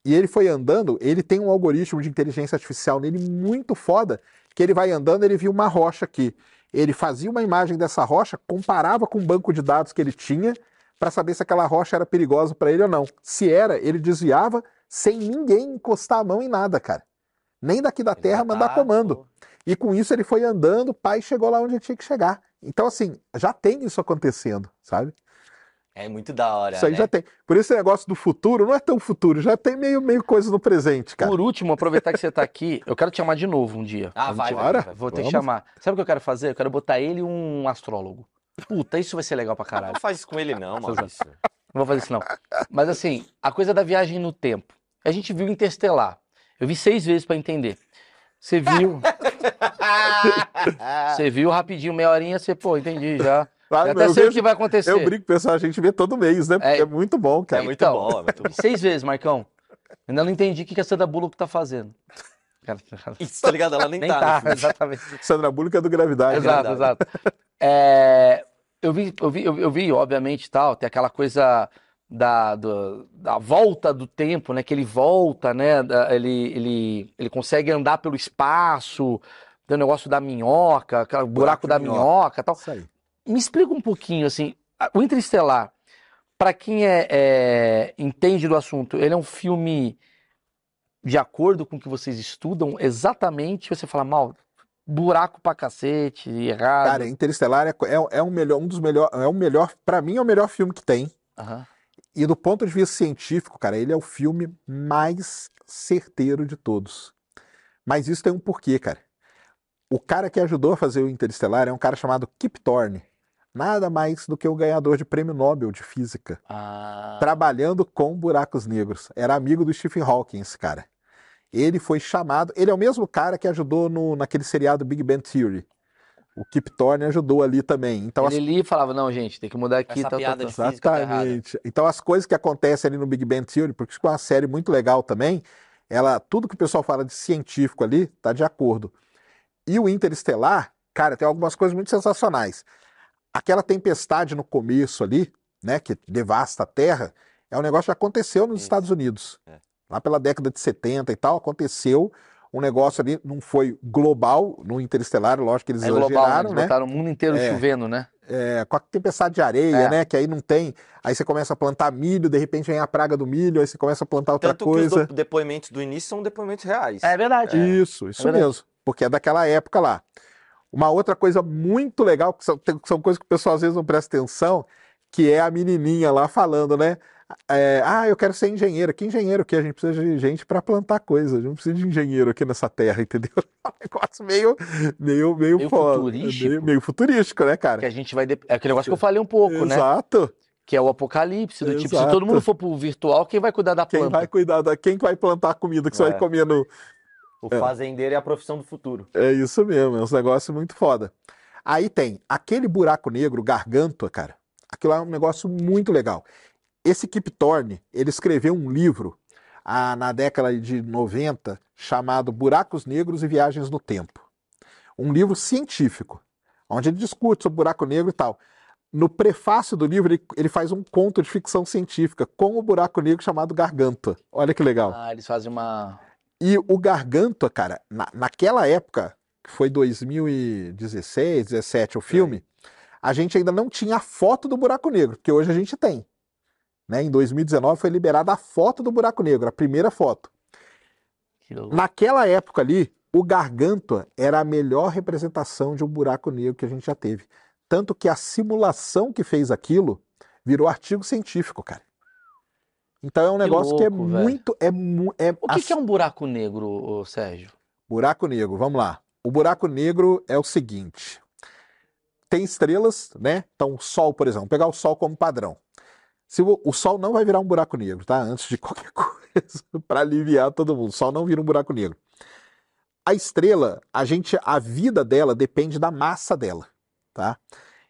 E ele foi andando, ele tem um algoritmo de inteligência artificial nele muito foda, que ele vai andando, ele viu uma rocha aqui. Ele fazia uma imagem dessa rocha, comparava com o banco de dados que ele tinha, para saber se aquela rocha era perigosa para ele ou não. Se era, ele desviava sem ninguém encostar a mão em nada, cara. Nem daqui da Terra mandar Tá, comando. E com isso ele foi andando, pai chegou lá onde ele tinha que chegar. Então, assim, já tem isso acontecendo, sabe? É muito da hora, Isso aí né? já tem. Por isso esse negócio do futuro não é tão futuro, já tem meio, meio coisa no presente, cara. Por último, aproveitar que você tá aqui, eu quero te chamar de novo um dia. Ah, vai, vai, vai. Vou ter que chamar. Sabe o que eu quero fazer? Eu quero botar ele e um astrólogo. Puta, isso vai ser legal pra caralho. Não faz isso com ele não, Maurício. Não vou fazer isso, não. Mas assim, a coisa da viagem no tempo. A gente viu Interstellar. Eu vi seis vezes pra entender. Você viu, você viu rapidinho, meia horinha, você, pô, entendi já. Eu até sei o que vai acontecer. eu brinco, pessoal, a gente vê todo mês, né? Porque É. é, muito bom, É cara. muito Então, bom, é muito bom. Seis vezes, Marcão. Ainda não entendi o que a Sandra Bullock tá fazendo. Cara, Isso, tá ligado? Ela nem, Nem tá. tá, no filme. exatamente. Sandra Bullock é do Gravidade. né? Exato, exato. É, eu vi, eu vi, eu vi, obviamente, tal, tem aquela coisa da, do- da volta do tempo, né? Que ele volta, né? da- Ele, ele, ele consegue andar pelo espaço, tem o negócio da minhoca, aquele buraco, da minhoca. minhoca e tal. Isso aí. Me explica um pouquinho, assim, o Interestelar, para quem é, é, entende do assunto, ele é um filme de acordo com o que vocês estudam, exatamente, você fala, mal, buraco pra cacete, errado. Cara, Interestelar é, é, é um melhor, um dos melhores, é o melhor, para mim é o melhor filme que tem. Aham. E do ponto de vista científico, cara, ele é o filme mais certeiro de todos. Mas isso tem um porquê, cara. O cara que ajudou a fazer o Interestelar é um cara chamado Kip Thorne. Nada mais do que o ganhador de prêmio Nobel de Física. Ah, Trabalhando com buracos negros. Era amigo do Stephen Hawking, esse cara. Ele foi chamado. Ele é o mesmo cara que ajudou no, naquele seriado Big Bang Theory. O Kip Thorne ajudou ali também. Então, as ele ali falava, não, gente, tem que mudar aqui, Essa tal, tal, piada de física tá errada. Exatamente. Então as coisas que acontecem ali no Big Bang Theory, porque isso é uma série muito legal também, ela, tudo que o pessoal fala de científico ali, tá de acordo. E o Interestelar, cara, tem algumas coisas muito sensacionais. Aquela tempestade no começo ali, né, que devasta a Terra, é um negócio que aconteceu nos Isso. Estados Unidos. É. Lá pela década de 70 e tal, aconteceu um negócio ali, não foi global no Interestelar, lógico que eles É global, né? exageraram, Eles né? botaram o mundo inteiro É. chovendo, né? é, com a tempestade de areia, É. né? Que aí não tem. Aí você começa a plantar milho, de repente vem a praga do milho, aí você começa a plantar outra Tanto que coisa. os do- depoimentos do início são depoimentos reais. É verdade. Isso, isso verdade. mesmo. Porque é daquela época lá. Uma outra coisa muito legal, que são, tem- são coisas que o pessoal às vezes não presta atenção, que é a menininha lá falando, né? É, ah, eu quero ser engenheiro. Que engenheiro que a gente precisa de gente para plantar coisa. A gente não precisa de engenheiro aqui nessa terra, entendeu? É um negócio meio, meio, meio, Meio foda. futurístico. Meio, meio futurístico, né, Que cara? a gente vai. de- É aquele negócio que eu falei um pouco, né? Exato. Que é o apocalipse, do tipo, se Exato. todo mundo for pro virtual, quem vai cuidar da Quem planta? vai cuidar da. Quem que vai plantar a comida que você É. vai comer no. O fazendeiro é a profissão do futuro. É isso mesmo, é um negócio muito foda. Aí tem aquele buraco negro, Gargantua, cara. Aquilo é um negócio muito legal. Esse Kip Thorne, ele escreveu um livro ah, na década de 90 chamado Buracos Negros e Viagens no Tempo. Um livro científico, onde ele discute sobre buraco negro e tal. No prefácio do livro, ele, ele faz um conto de ficção científica com o buraco negro chamado Gargantua. Olha que legal. Ah, eles fazem uma. E o Gargantua, cara, na, naquela época, que foi 2016, 17 o filme, a gente ainda não tinha a foto do buraco negro, que hoje a gente tem. Né? Em 2019 foi liberada a foto do buraco negro, a primeira foto. que. Naquela época ali, o Gargantua era a melhor representação de um buraco negro que a gente já teve. Tanto que a simulação que fez aquilo virou artigo científico, cara. Então é um Que negócio que é louco, velho. muito. É, é O que, que é um buraco negro, Sérgio? Buraco negro, vamos lá. O buraco negro é o seguinte: tem estrelas, né? Então, o Sol, por exemplo, vou pegar o Sol como padrão. Se o, o Sol não vai virar um buraco negro, tá? Antes de qualquer coisa, para aliviar todo mundo, o Sol não vira um buraco negro. A estrela, a gente, a vida dela depende da massa dela, tá?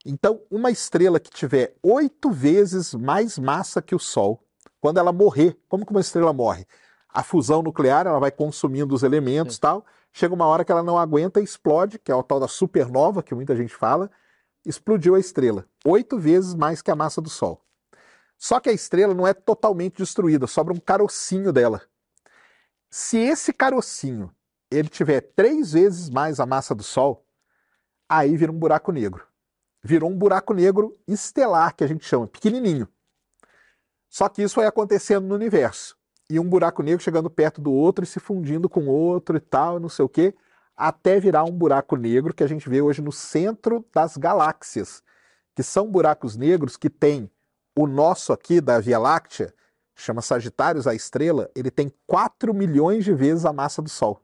Então, uma estrela que tiver oito vezes mais massa que o Sol, quando ela morrer, como que uma estrela morre? A fusão nuclear, ela vai consumindo os elementos e tal. Chega uma hora que ela não aguenta e explode, que é o tal da supernova, que muita gente fala. Explodiu a estrela. Oito vezes mais que a massa do Sol. Só que a estrela não é totalmente destruída, sobra um carocinho dela. Se esse carocinho ele tiver três vezes mais a massa do Sol, aí vira um buraco negro. Virou um buraco negro estelar, que a gente chama, pequenininho. Só que isso vai acontecendo no universo. E um buraco negro chegando perto do outro e se fundindo com outro e tal, não sei o quê, até virar um buraco negro que a gente vê hoje no centro das galáxias, que são buracos negros que tem o nosso aqui da Via Láctea, chama Sagitários, a estrela, ele tem 4 milhões de vezes a massa do Sol.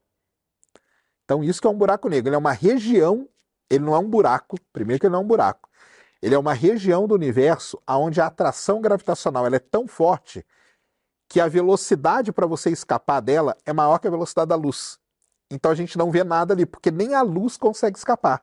Então isso que é um buraco negro, ele é uma região, ele não é um buraco, primeiro que ele não é um buraco, ele é uma região do universo onde a atração gravitacional ela é tão forte que a velocidade para você escapar dela é maior que a velocidade da luz. Então a gente não vê nada ali, porque nem a luz consegue escapar.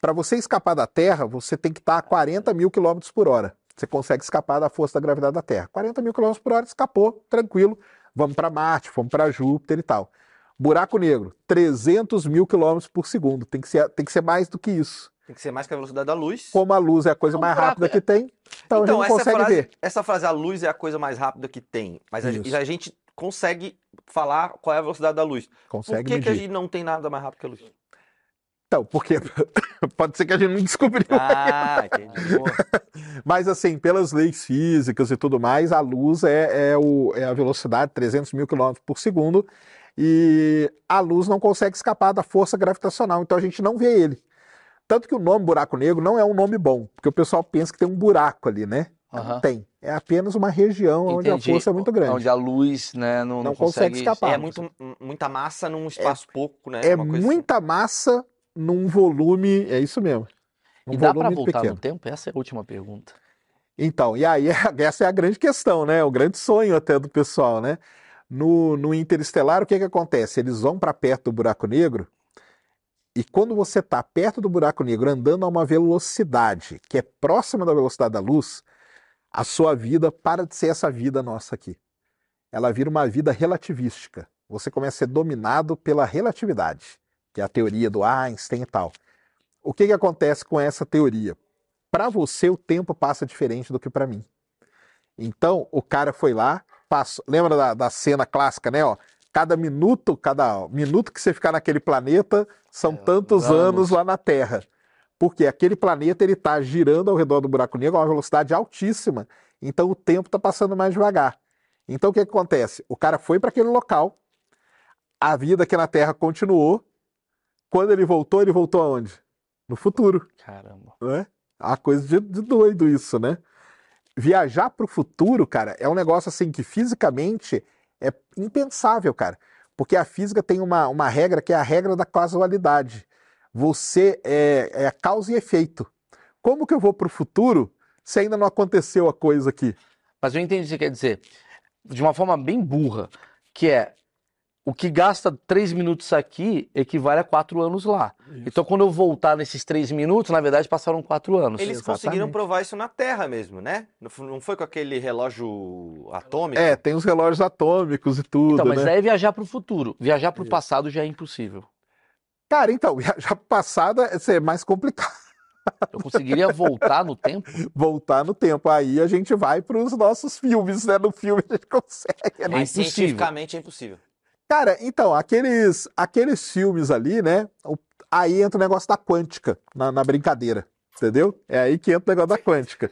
Para você escapar da Terra, você tem que estar a 40 mil quilômetros por hora. Você consegue escapar da força da gravidade da Terra. 40 mil quilômetros por hora, escapou, tranquilo. Vamos para Marte, vamos para Júpiter e tal. Buraco negro, 300 mil quilômetros por segundo. Tem que, ser, tem que ser mais do que isso. Tem que ser mais que a velocidade da luz. Como a luz é a coisa Um mais buraco, rápida é. que tem, então, a gente não essa consegue frase, ver. essa frase, a luz é a coisa mais rápida que tem. Mas a, a gente consegue falar qual é a velocidade da luz. Por Consegue que, que a medir. gente não tem nada mais rápido que a luz? Então, porque pode ser que a gente não descobriu. Ah, entendi. Boa. Mas, assim, pelas leis físicas e tudo mais, a luz é, é, o- é a velocidade, 300 mil quilômetros por segundo, e a luz não consegue escapar da força gravitacional, então a gente não vê ele. Tanto que o nome buraco negro não é um nome bom, porque o pessoal pensa que tem um buraco ali, né? Aham. Não tem. É apenas uma região onde a Entendi. força é muito grande. Onde a luz, né, não, Não não consegue consegue escapar. É muito, muita massa num espaço pouco, né? É assim. muita massa num volume, é isso mesmo. Num E dá volume voltar pequeno. no tempo? Essa é a última pergunta. Então, e aí essa é a grande questão, né? O grande sonho até do pessoal, né? No, no Interestelar, o que que acontece? Eles vão para perto do buraco negro e quando você está perto do buraco negro andando a uma velocidade que é próxima da velocidade da luz, a sua vida para de ser essa vida nossa aqui. Ela vira uma vida relativística. Você começa a ser dominado pela relatividade, que é a teoria do Einstein e tal. O que que acontece com essa teoria? Para você o tempo passa diferente do que para mim. Então o cara foi lá, passou, lembra da, da cena clássica, né? Ó, cada minuto, cada minuto que você ficar naquele planeta são É, tantos anos. anos lá na Terra. Porque aquele planeta ele está girando ao redor do buraco negro a uma velocidade altíssima. Então o tempo está passando mais devagar. Então o que que acontece? O cara foi para aquele local, a vida aqui na Terra continuou. Quando ele voltou, ele voltou aonde? No futuro Caramba. né? É uma coisa de, de doido isso, né? Viajar para o futuro, cara, é um negócio assim que fisicamente é impensável, cara. Porque a física tem uma, uma regra que é a regra da casualidade. Você é, é causa e efeito. Como que eu vou para o futuro se ainda não aconteceu a coisa aqui? Mas eu entendi o que você quer dizer. De uma forma bem burra, que é o que gasta três minutos aqui equivale a quatro anos lá. Então, quando eu voltar nesses três minutos, na verdade, passaram quatro anos. Eles Exatamente. conseguiram provar isso na Terra mesmo, né? Não foi com aquele relógio atômico? É, tem os relógios atômicos e tudo, Então, mas né? daí é viajar para o futuro. Viajar para o Isso. passado já é impossível. Cara, então, viajar pro passado é é mais complicado. Eu conseguiria voltar no tempo? Voltar no tempo. Aí a gente vai para os nossos filmes, né? No filme a gente consegue. né? Mas impossível. cientificamente é impossível. Cara, então, aqueles, aqueles filmes ali, né? Aí entra o negócio da quântica na, na brincadeira, entendeu? É aí que entra o negócio da quântica.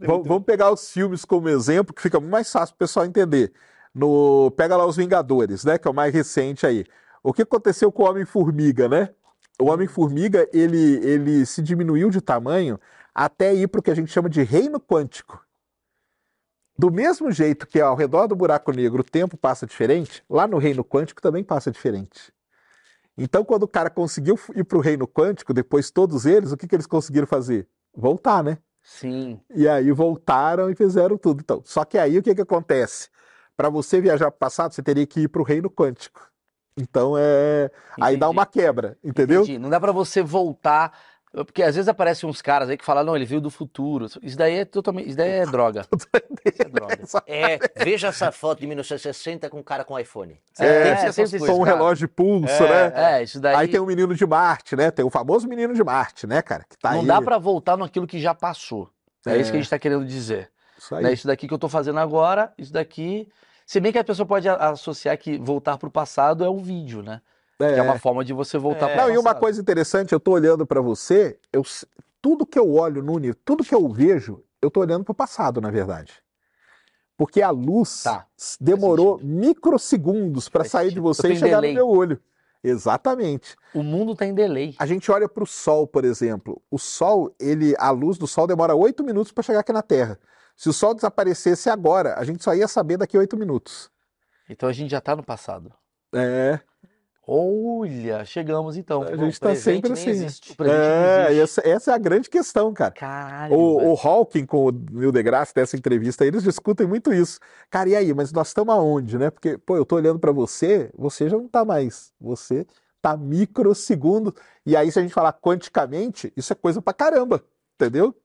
Vamos, vamos pegar os filmes como exemplo, que fica muito mais fácil pro pessoal entender. No, pega lá os Vingadores, né? Que é o mais recente aí. O que aconteceu com o Homem-Formiga, né? O Homem-Formiga, ele, ele se diminuiu de tamanho até ir para o que a gente chama de reino quântico. Do mesmo jeito que ao redor do buraco negro o tempo passa diferente, lá no reino quântico também passa diferente. Então, quando o cara conseguiu ir para o reino quântico, depois todos eles, o que, que eles conseguiram fazer? Voltar, né? Sim. E aí voltaram e fizeram tudo. Então, só que aí o que, que acontece? Para você viajar para o passado, você teria que ir para o reino quântico. Então é. Aí dá uma quebra, entendeu? Entendi. Não dá pra você voltar. Porque às vezes aparecem uns caras aí que falam, não, ele veio do futuro. Isso daí é totalmente. Isso daí é droga. Isso é droga. É, veja essa foto de 1960 com um cara com iPhone. É, sempre esses coisas. Com um relógio de pulso, É, né? É, isso daí. Aí tem o menino de Marte, né? Tem o famoso menino de Marte, né, cara? Que tá não aí. dá pra voltar naquilo que já passou. É, É. isso que a gente tá querendo dizer. Isso aí. Né? Isso daqui que eu tô fazendo agora, isso daqui. Se bem que a pessoa pode associar que voltar pro passado é um vídeo, né? Que é uma forma de você voltar É. pro Não, e uma coisa interessante, eu tô olhando para você, eu, tudo que eu olho no universo, tudo que eu vejo, eu tô olhando para o passado, na verdade. Porque a luz Tá, demorou microsegundos para sair de você e chegar delay. no meu olho. Exatamente. O mundo tá em delay. A gente olha para o Sol, por exemplo. O Sol, ele, a luz do Sol demora oito minutos para chegar aqui na Terra. Se o Sol desaparecesse agora, a gente só ia saber daqui a oito minutos. Então a gente já tá no passado. É, Olha, chegamos então. a gente tá presente sempre assim. existe. É, essa, essa é a grande questão, cara. Caralho. O, o Hawking com o Neil deGrasse dessa entrevista, eles discutem muito isso. Cara, e aí, mas nós estamos aonde, né? Porque, pô, eu tô olhando pra você, você já não tá mais. Você tá microsegundo. E aí, se a gente falar quanticamente, isso é coisa pra caramba, entendeu?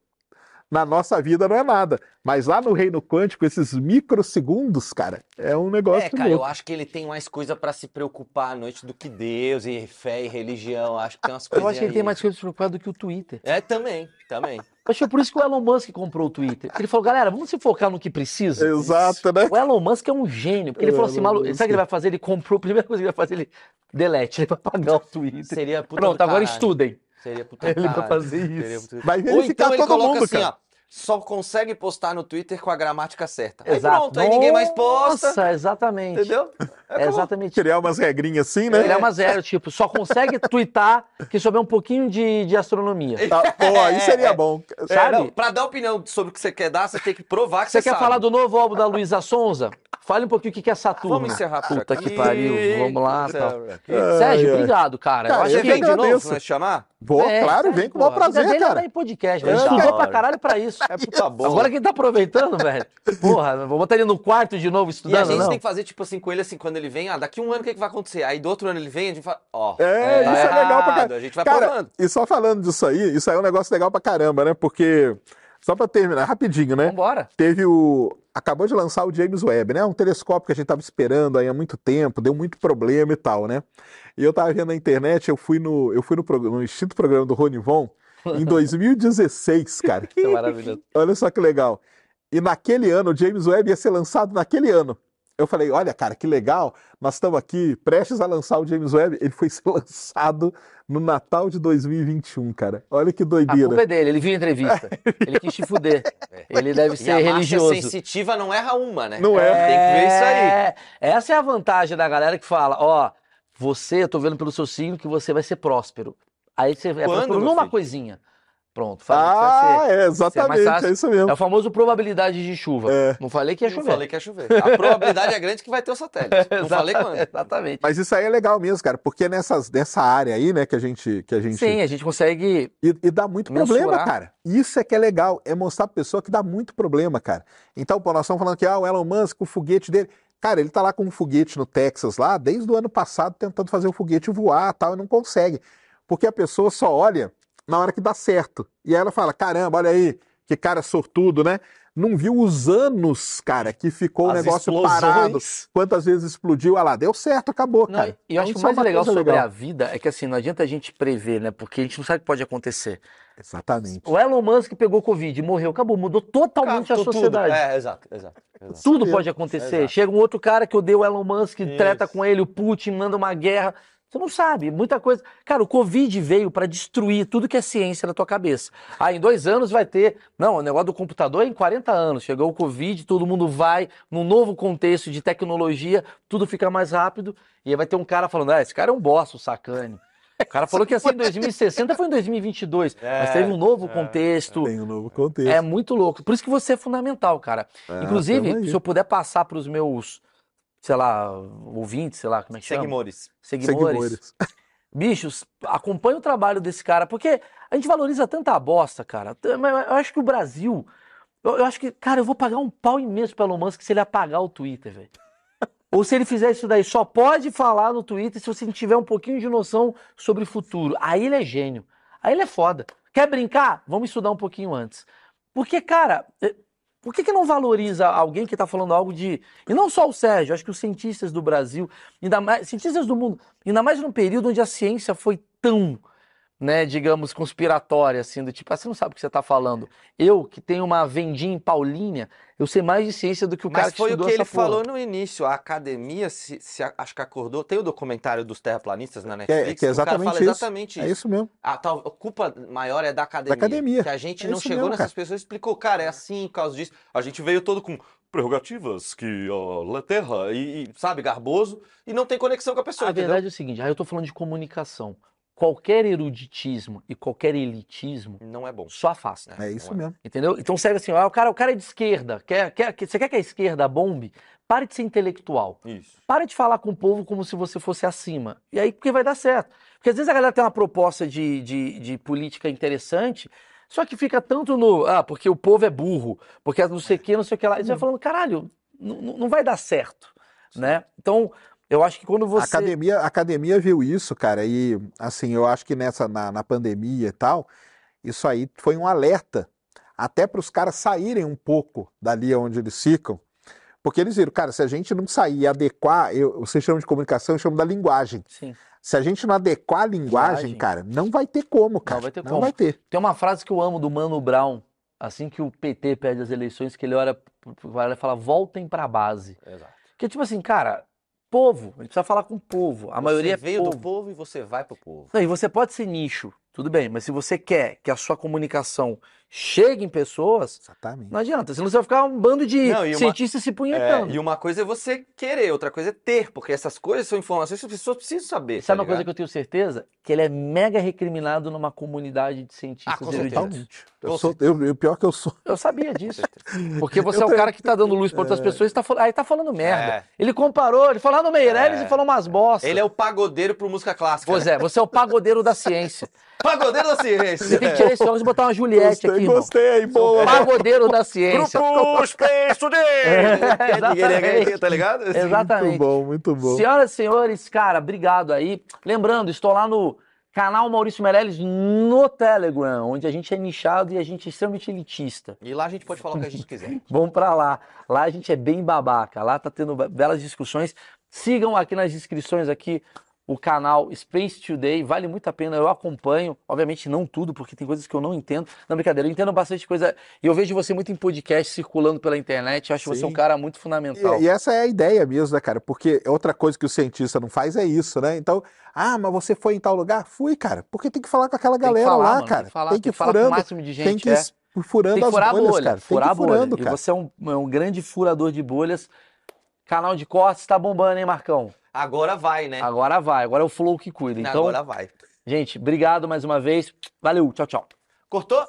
Na nossa vida não é nada. Mas lá no reino quântico, esses microsegundos, cara, é um negócio É, cara, eu louco. acho que ele tem mais coisa pra se preocupar à noite do que Deus e fé e religião. Acho que tem umas coisas. Eu acho que ele tem mais coisa preocupada do que o Twitter. É, também, também. Acho que é por isso que o Elon Musk comprou o Twitter. Ele falou, galera, vamos se focar no que precisa. Exato, né? O Elon Musk é um gênio. Porque ele falou assim, maluco, sabe o que ele vai fazer? Ele comprou, a primeira coisa que ele vai fazer, ele delete, ele vai apagar o Twitter. Seria puta Pronto, agora caralho. estudem. Seria puta Ele vai fazer Seria isso. Vai Ou verificar então ele todo coloca mundo, assim, cara. ó. Só consegue postar no Twitter com a gramática certa. Aí Exato. pronto, aí ninguém mais posta. Nossa, exatamente. Entendeu? É exatamente. Criar umas regrinhas assim, né? Ele é uma zero, tipo, só consegue twittar que souber um pouquinho de, de astronomia. Tá, pô, aí seria bom. É, Sabe? não, pra dar opinião sobre o que você quer dar, você tem que provar que Você você, quer sabe. falar do novo álbum da Luísa Sonza? Fale um pouquinho o que é Saturno. Vamos encerrar por Puta aqui. que pariu, vamos lá. Aqui. Sérgio, Ai, ai. obrigado, cara. Cara, eu acho que vem de novo nós chamar? Vou, É, claro, sério, vem com o maior prazer, dele é cara. dar em podcast, velho. É, Estudou pra caralho pra isso. É puta bom. Agora que ele tá aproveitando, velho. Porra, vou botar ele no quarto de novo E a estudando, gente não? tem que fazer, tipo assim, com ele, assim, quando ele vem, ah, daqui um ano o que, que vai acontecer? Aí do outro ano ele vem, a gente fala, ó. É, tá isso é legal pra errado, caramba. A gente vai Cara, provando. e só falando disso aí, isso aí é um negócio legal pra caramba, né? Porque, só pra terminar, rapidinho, né? Vambora. Teve o. Acabou de lançar o James Webb, né? Um telescópio que a gente tava esperando aí há muito tempo, deu muito problema e tal, né? E eu tava vendo na internet, eu fui no, eu fui no, prog- no extinto programa do Rony Von em 2016, cara. É maravilhoso. Olha só que legal. E naquele ano, o James Webb ia ser lançado naquele ano. Eu falei, olha, cara, que legal, nós estamos aqui prestes a lançar o James Webb. Ele foi ser lançado no Natal de 2021, cara. Olha que A doideira. culpa é dele, ele viu a entrevista. Ele quis te fuder. Ele deve E ser a marcha religioso. sensitiva não erra uma, né? Não é. Tem que ver isso aí. É, Essa é a vantagem da galera que fala, ó, você, eu tô vendo pelo seu signo que você vai ser próspero. Aí você é Quando, próspero numa filho? coisinha. Pronto, falei que você vai Ah, ser. é, exatamente, fácil. é isso mesmo. É o famoso probabilidade de chuva. É. Não falei que ia Não chover. falei que ia chover. A probabilidade é grande que vai ter o satélite. Não falei quando. Exatamente. Mas isso aí é legal mesmo, cara, porque nessas, nessa área aí, né, que a gente, que a gente Sim, a gente consegue. E, e dá muito Mensurar. problema, cara. Isso é que é legal, é mostrar pra pessoa que dá muito problema, cara. Então, pô, nós estamos falando que ah, o Elon Musk, o foguete dele. Cara, ele tá lá com um foguete no Texas lá, desde o ano passado, tentando fazer o foguete voar tal, e não consegue. Porque a pessoa só olha na hora que dá certo. E aí ela fala: caramba, olha aí, que cara sortudo, né? Não viu os anos, cara, que ficou o As negócio explosões. parado. Quantas vezes explodiu? Ah lá, deu certo, acabou, Não, cara. e eu acho que o mais legal sobre legal. a vida é que assim, não adianta a gente prever, né? Porque a gente não sabe o que pode acontecer. Exatamente. O Elon Musk pegou Covid, morreu, acabou, mudou totalmente a Tudo, tudo. sociedade. É, exato, exato. exato. Tudo pode acontecer. Exato. Chega um outro cara que odeia o Elon Musk, treta Isso. com ele, o Putin manda uma guerra. Você não sabe, muita coisa. Cara, o Covid veio para destruir tudo que é ciência na tua cabeça. Ah, em dois anos vai ter. Não, o negócio do computador é em 40 anos. Chegou o Covid, todo mundo vai num novo contexto de tecnologia, tudo fica mais rápido. E aí vai ter um cara falando: ah, esse cara é um boss, o sacane. O cara falou que ia ser em 2060, foi em 2022. mas É, teve um novo é, contexto. Tem um novo contexto. É muito louco. Por isso que você é fundamental, cara. Tamo Inclusive, se eu puder passar para os meus, sei lá, ouvintes, sei lá, como é que chama? Seguimores. Seguidores. Seguidores. Bichos, acompanha o trabalho desse cara, porque a gente valoriza tanta bosta, cara. Mas Eu acho que o Brasil. Eu, eu acho que, cara, eu vou pagar um pau imenso pelo Elon Musk se ele apagar o Twitter, velho. Ou se ele fizer isso daí, só pode falar no Twitter se você tiver um pouquinho de noção sobre o futuro. Aí ele é gênio. Aí ele é foda. Quer brincar? Vamos estudar um pouquinho antes. Porque, cara, eh, por que, que não valoriza alguém que está falando algo de. E não só o Sérgio, acho que os cientistas do Brasil, ainda mais. Cientistas do mundo, ainda mais num período onde a ciência foi tão, né, digamos, conspiratória, assim, do tipo, ah, você não sabe o que você está falando. Eu, que tenho uma vendinha em Paulínia, eu sei mais de ciência do que o cara Mas que foi o estudou que ele porra. falou no início. A academia se, se acho que acordou. Tem o documentário dos terraplanistas na é, Netflix. que é o cara exatamente fala isso. exatamente É isso. isso mesmo. A, tal, a culpa maior é da academia. academia. Que a gente É não isso chegou mesmo, nessas cara. pessoas e explicou, cara, é assim por causa disso. A gente veio todo com prerrogativas que a terra e, e, sabe, garboso e não tem conexão com a pessoa, A entendeu? verdade é o seguinte, aí eu tô falando de comunicação. Qualquer eruditismo e qualquer elitismo Não é bom. só afasta. É isso não mesmo. Entendeu? Então serve assim, ó, o cara, o cara é de esquerda, quer, quer, você quer que a esquerda bombe? Pare de ser intelectual. Isso. Pare de falar com o povo como se você fosse acima. E aí, porque vai dar certo. Porque às vezes a galera tem uma proposta de, de, de política interessante, só que fica tanto no, ah, porque o povo é burro, porque não sei o que, não sei o que lá. E você vai falando, caralho, não, não não vai dar certo, né? Então, Eu acho que quando A você. academia, a academia viu isso, cara, e assim, eu acho que nessa, na, na pandemia e tal, isso aí foi um alerta até para os caras saírem um pouco dali onde eles ficam, porque eles viram, cara, se a gente não sair e adequar, eu, vocês chamam de comunicação, eu chamo da linguagem. Sim. Se a gente não adequar a linguagem, Linguagem. cara, não vai ter como, cara. vai ter Não como. vai ter. Tem uma frase que eu amo do Mano Brown, assim que o PT perde as eleições, que ele olha e fala: voltem para a base. Exato. Que tipo assim, cara, povo, a gente precisa falar com o povo. A maioria é você veio povo. do povo e você vai pro povo. Não, e você pode ser nicho, tudo bem, mas se você quer que a sua comunicação chegue em pessoas, Exatamente. não adianta, senão você vai ficar um bando de Não, uma- cientistas se É, punhetando. e uma coisa é você querer, outra coisa é ter, porque essas coisas são informações que as pessoas precisam saber. Sabe tá uma coisa que ligado? eu tenho certeza? Que ele é mega recriminado numa comunidade de cientistas Ah, com eruditos. certeza. Totalmente. Eu sou, eu, eu- pior que eu sou. Eu sabia disso. Porque você Eu é o tenho- cara que tá dando luz para outras pessoas e tá, aí tá falando merda. É. Ele comparou, ele falou lá no Meirelles É. e falou umas bosta. Ele é o pagodeiro pro música clássica. Pois é, você é o pagodeiro da ciência. Pagodeiro da ciência. Você tem que tirar esse óculos e botar uma Juliette aqui, irmão. gostei, boa. Pagodeiro da ciência. Grupo Space Today! exatamente. Tá ligado? Muito Exatamente. bom, muito bom. Senhoras e senhores, cara, obrigado aí. Lembrando, estou lá no canal Maurício Meirelles no Telegram, onde a gente é nichado e a gente é extremamente elitista. E lá a gente pode falar o que a gente quiser. Vamos pra lá. Lá a gente é bem babaca. Lá tá tendo be- belas discussões. Sigam aqui nas descrições aqui o canal Space Today. Vale muito a pena. Eu acompanho. Obviamente não tudo, porque tem coisas que eu não entendo. Não, brincadeira. Eu entendo bastante coisa. E eu vejo você muito em podcast circulando pela internet. Eu acho você Sim. um cara muito fundamental. E, e essa é a ideia mesmo, né, cara? Porque outra coisa que o cientista não faz é isso, né? Então, ah, mas você foi em tal lugar? Fui, cara. Porque tem que falar com aquela Tem que galera falar, lá, mano, cara. Tem que falar, tem que falar com o furando, máximo de gente. tem que é. furando Tem que as furar a bolhas, bolha, cara. Tem furar que a ir bolha. furando, E cara. você é um, é um grande furador de bolhas. Canal de cortes tá bombando, hein, Marcão? Agora vai, né? Agora vai, agora é o Flow que cuida. Então, Agora vai. gente, obrigado mais uma vez. Valeu, tchau, tchau. Cortou?